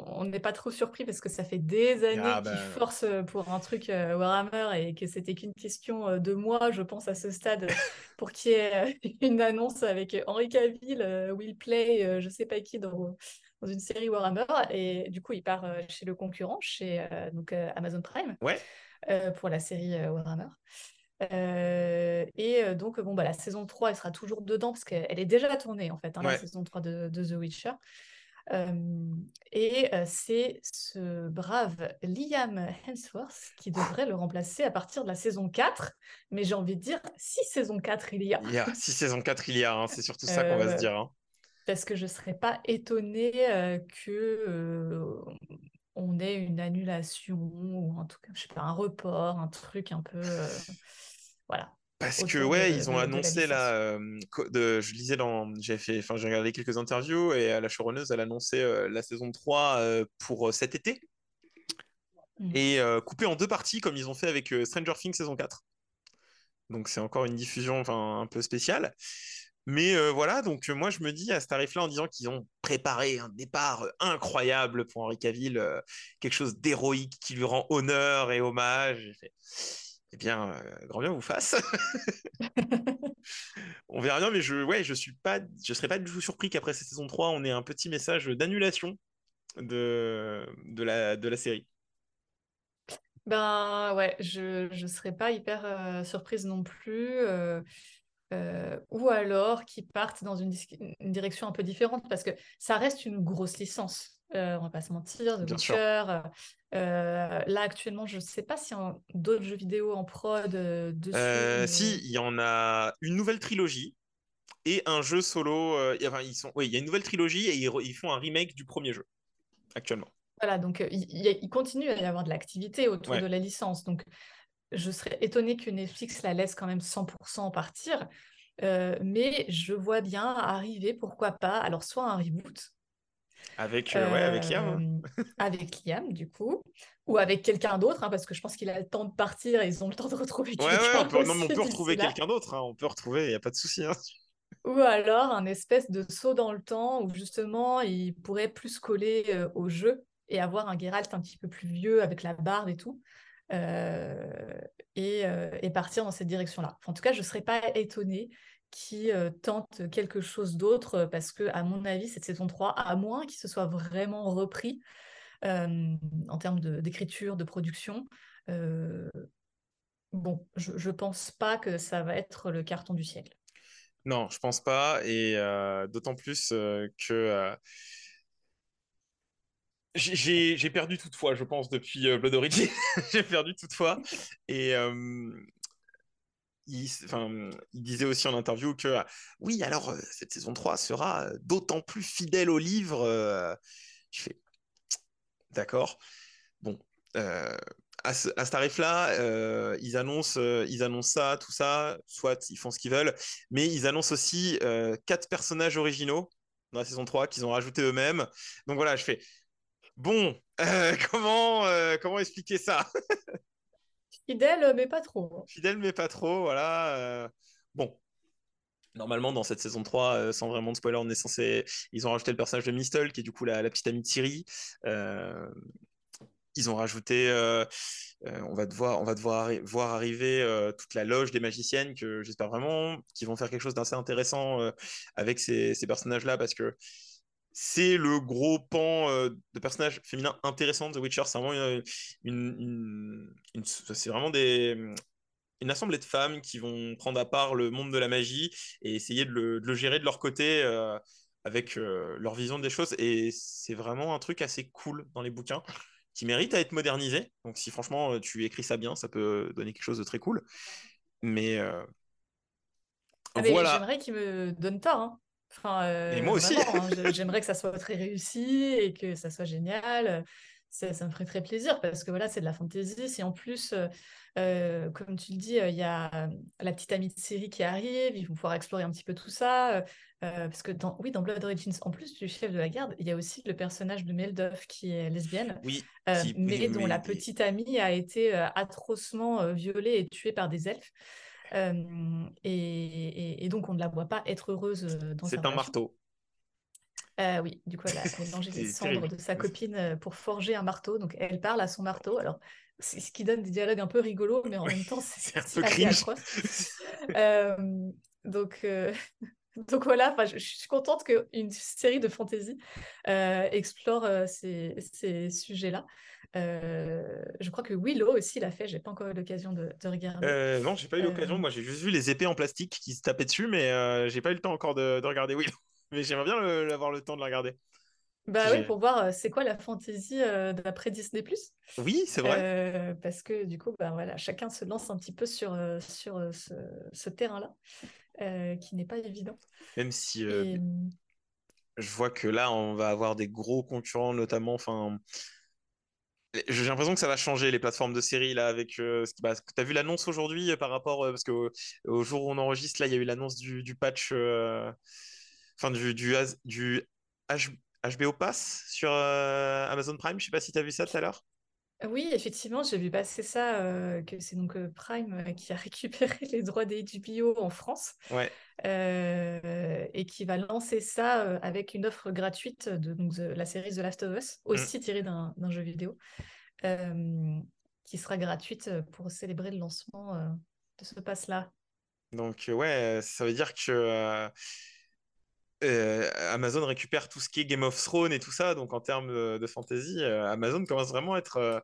on n'est pas trop surpris parce que ça fait des années Ah, qu'ils bah. forcent euh, pour un truc euh, Warhammer et que c'était qu'une question euh, de mois, je pense, à ce stade, pour qu'il y ait une annonce avec Henri Cavill, Will Play, je sais pas qui, dans, dans une série Warhammer. Et du coup, il part chez le concurrent, chez donc, Amazon Prime. Ouais. pour la série Warhammer. Euh, et donc, bon, bah, la saison 3, elle sera toujours dedans parce qu'elle est déjà tournée, en fait, hein, Ouais. la saison 3 de, de The Witcher. Et c'est ce brave Liam Hemsworth qui devrait le remplacer à partir de la saison 4. Mais j'ai envie de dire, si saison 4 il y a, Il y a, si saison 4 il y a, hein, c'est surtout ça qu'on va se dire. hein. parce que je ne serais pas étonnée que on ait une annulation ou en tout cas, je sais pas, un report, un truc un peu. euh, voilà. Parce que ouais, de- ils ont de- de la annoncé là, euh, co- de, je lisais dans, j'ai fait, enfin j'ai regardé quelques interviews et euh, la showrunneuse elle a annoncé euh, la saison 3 euh, pour cet été Mm. et coupée en deux parties comme ils ont fait avec Stranger Things saison 4. Donc c'est encore une diffusion enfin un peu spéciale. Mais voilà, donc moi je me dis à ce tarif-là en disant qu'ils ont préparé un départ incroyable pour Henri Cavill, quelque chose d'héroïque qui lui rend honneur et hommage. Eh bien, euh, grand bien vous fasse. On verra bien, mais je, ouais, je suis pas, je serais pas du tout surpris qu'après cette saison 3, on ait un petit message d'annulation de, de la, de la série. Ben ouais, je ne serais pas hyper euh, surprise non plus. euh, euh, ou alors qu'ils partent dans une direction un peu différente parce que ça reste une grosse licence. Euh, on va pas se mentir, The Bien. Witcher. euh, euh, là actuellement, je sais pas s'il y a d'autres jeux vidéo en prod euh, dessus. Si, il y en a une nouvelle trilogie et un jeu solo. enfin, ils sont, oui, il y a une nouvelle trilogie et ils, font un remake du premier jeu actuellement. Voilà, donc il, continue à y avoir de l'activité autour Ouais. de la licence. Donc je serais étonnée que Netflix la laisse quand même 100% partir. Mais je vois bien arriver, pourquoi pas, alors soit un reboot Avec, euh, ouais, avec Liam. hein. euh, avec Liam, du coup, ou avec quelqu'un d'autre, hein, parce que je pense qu'il a le temps de partir et ils ont le temps de retrouver Ouais, ouais, quelqu'un on peut, non, mais on peut retrouver quelqu'un d'autre. hein, on peut retrouver, il n'y a pas de souci. hein. Ou alors un espèce de saut dans le temps où justement il pourrait plus coller euh, au jeu et avoir un Geralt un petit peu plus vieux avec la barbe et tout. euh, et, euh, et partir dans cette direction-là. Enfin, en tout cas, je ne serais pas étonnée qui euh, tente quelque chose d'autre euh, parce que, à mon avis, cette saison 3, à moins qu'il se soit vraiment repris euh, en termes d'écriture, de, production, bon, je ne pense pas que ça va être le carton du siècle. Non, je pense pas. Et d'autant plus que j'ai- perdu toute foi, je pense, depuis Blood Origin. j'ai perdu toute foi. Et il, disait aussi en interview que euh, oui, alors euh, cette saison 3 sera euh, d'autant plus fidèle au livre. euh. je fais d'accord. Bon, à ce, ce tarif-là, ils annoncent, ils annoncent ça, tout ça. Soit ils font ce qu'ils veulent, mais ils annoncent aussi quatre personnages originaux dans la saison 3 qu'ils ont rajoutés eux-mêmes. Donc voilà, je fais bon. comment, comment expliquer ça? Fidèle, mais pas trop. hein. Fidèle mais pas trop, voilà. euh, Bon. Normalement, dans cette saison 3, euh, sans vraiment de spoiler, on est censé... Ils ont rajouté le personnage de Mistle, qui est du coup la, la petite amie de. Euh, Ils ont rajouté... euh, euh, on va devoir, on va devoir voir arriver euh, toute la loge des magiciennes, que j'espère vraiment qu'ils vont faire quelque chose d'assez intéressant euh, avec ces, ces personnages-là, parce que c'est le gros pan euh, de personnages féminins intéressants de The Witcher. C'est vraiment une, une- une- une- c'est vraiment des, une assemblée de femmes qui vont prendre à part le monde de la magie et essayer de le, de le gérer de leur côté euh, avec euh, leur vision des choses. Et c'est vraiment un truc assez cool dans les bouquins qui mérite à être modernisé. Donc si franchement tu écris ça bien, ça peut donner quelque chose de très cool. Mais Ah, mais voilà. J'aimerais qu'il me donne tort. hein. Enfin, euh, Et moi aussi. hein, J'aimerais que ça soit très réussi et que ça soit génial. Ça, ça me ferait très plaisir parce que voilà, c'est de la fantasy. Si en plus, euh, euh, comme tu le dis, euh, il y a la petite amie de série qui arrive, ils vont pouvoir explorer un petit peu tout ça. parce que dans, oui, dans Blood Origins, en plus du chef de la garde, il y a aussi le personnage de Meldov qui est lesbienne. Oui, qui- mais oui, dont la petite amie a été atrocement violée et tuée par des elfes. Euh, et, et- donc, on ne la voit pas être heureuse euh, dans c'est un relation. marteau. Euh, oui, du coup, elle a mélangé les cendres terrible. de sa copine euh, pour forger un marteau. Donc, elle parle à son marteau. Alors, c'est ce qui donne des dialogues un peu rigolos, mais en même temps, C'est un peu cringe. Euh, donc, euh, donc voilà, je, je suis contente qu'une série de fantasy explore ces, ces sujets-là. Euh, je crois que Willow aussi l'a fait. J'ai pas encore eu l'occasion de, de regarder. Euh, non, j'ai pas eu l'occasion. Euh. Moi, j'ai juste vu les épées en plastique qui se tapaient dessus, mais euh, j'ai pas eu le temps encore de, de regarder Willow. Mais j'aimerais bien le- avoir le temps de la regarder. bah oui, pour voir c'est quoi la fantaisie d'après Disney+. Oui, c'est vrai. Parce que du coup, bah, voilà, chacun se lance un petit peu sur, sur ce, ce terrain-là, qui n'est pas évident. Même si Et, je vois que là, on va avoir des gros concurrents, notamment. Enfin, j'ai l'impression que ça va changer les plateformes de séries là avec. Euh, bah, t'as vu l'annonce aujourd'hui euh, par rapport euh, parce que au, au jour où on enregistre là, il y a eu l'annonce du, patch, euh, enfin du du, As- HBO Pass sur euh, Amazon Prime. Je sais pas si t'as vu ça tout à l'heure. Oui, effectivement, j'ai vu passer ça, que c'est donc Prime qui a récupéré les droits des HBO en France Ouais. et qui va lancer ça avec une offre gratuite de donc, la série The Last of Us, aussi tirée d'un d'un jeu vidéo, qui sera gratuite pour célébrer le lancement de ce pass-là. Donc ouais, ça veut dire que euh, Amazon récupère tout ce qui est Game of Thrones et tout ça. Donc en termes de, de fantasy, euh, Amazon commence vraiment à être euh,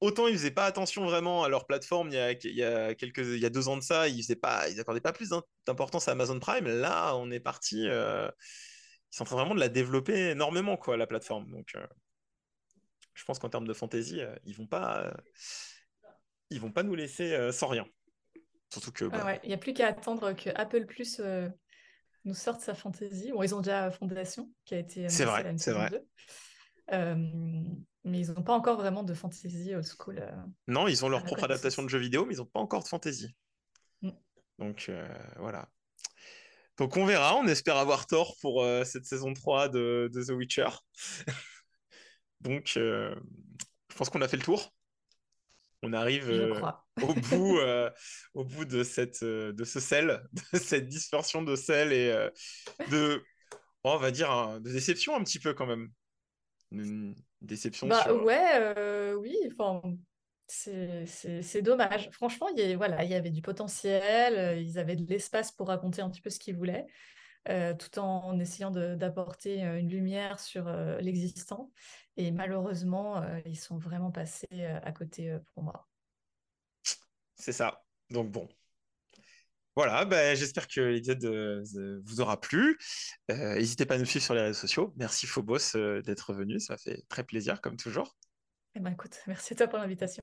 autant ils faisaient pas attention vraiment à leur plateforme il y a, il y a quelques il y a deux ans de ça, ils faisaient pas ils accordaient pas plus d'im- d'importance à Amazon Prime. Là, on est parti euh, ils sont en train vraiment de la développer énormément quoi la plateforme. Donc euh, je pense qu'en termes de fantasy, euh, ils vont pas euh, ils vont pas nous laisser euh, sans rien. Surtout que Ah bah, ouais, il n'y a plus qu'à attendre que Apple Plus euh, nous sorte sa fantaisie. Bon, ils ont déjà Fondation, qui a été C'est vrai, c'est vrai. 2. Euh, mais ils n'ont pas encore vraiment de fantaisie old school. euh. Non, ils ont leur propre adaptation de jeux vidéo, mais ils n'ont pas encore de fantasy. Mm. Donc euh, voilà. Donc on verra, on espère avoir tort pour cette saison 3 de, de The Witcher. Donc je pense qu'on a fait le tour. On arrive euh, au bout, euh, au bout de, cette, euh, de ce sel, de cette dispersion de sel et euh, de, oh, on va dire, de déception un petit peu quand même. Une déception Bah sur... ouais, oui, enfin, c'est dommage. Franchement, il y, a- voilà, il y avait du potentiel, ils avaient de l'espace pour raconter un petit peu ce qu'ils voulaient, euh, tout en essayant d'apporter euh, une lumière sur euh, l'existant. Et malheureusement, euh, ils sont vraiment passés à côté pour moi. C'est ça. Donc bon. Voilà, ben, j'espère que l'épisode vous aura plu. N'hésitez pas à nous suivre sur les réseaux sociaux. Merci Phobos d'être venu, ça fait très plaisir comme toujours. Eh ben écoute, merci à toi pour l'invitation.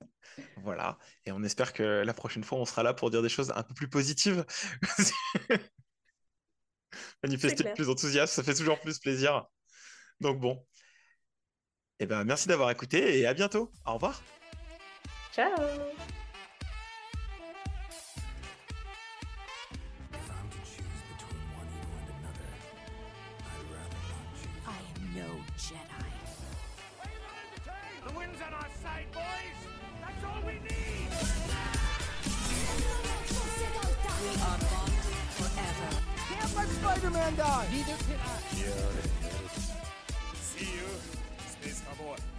Voilà, et on espère que la prochaine fois on sera là pour dire des choses un peu plus positives. Manifester plus d'enthousiasme, ça fait toujours plus plaisir. Donc bon. Eh ben, merci d'avoir écouté et à bientôt. Au revoir. Ciao! Can't let Spider-Man die. See you, Space Cowboy.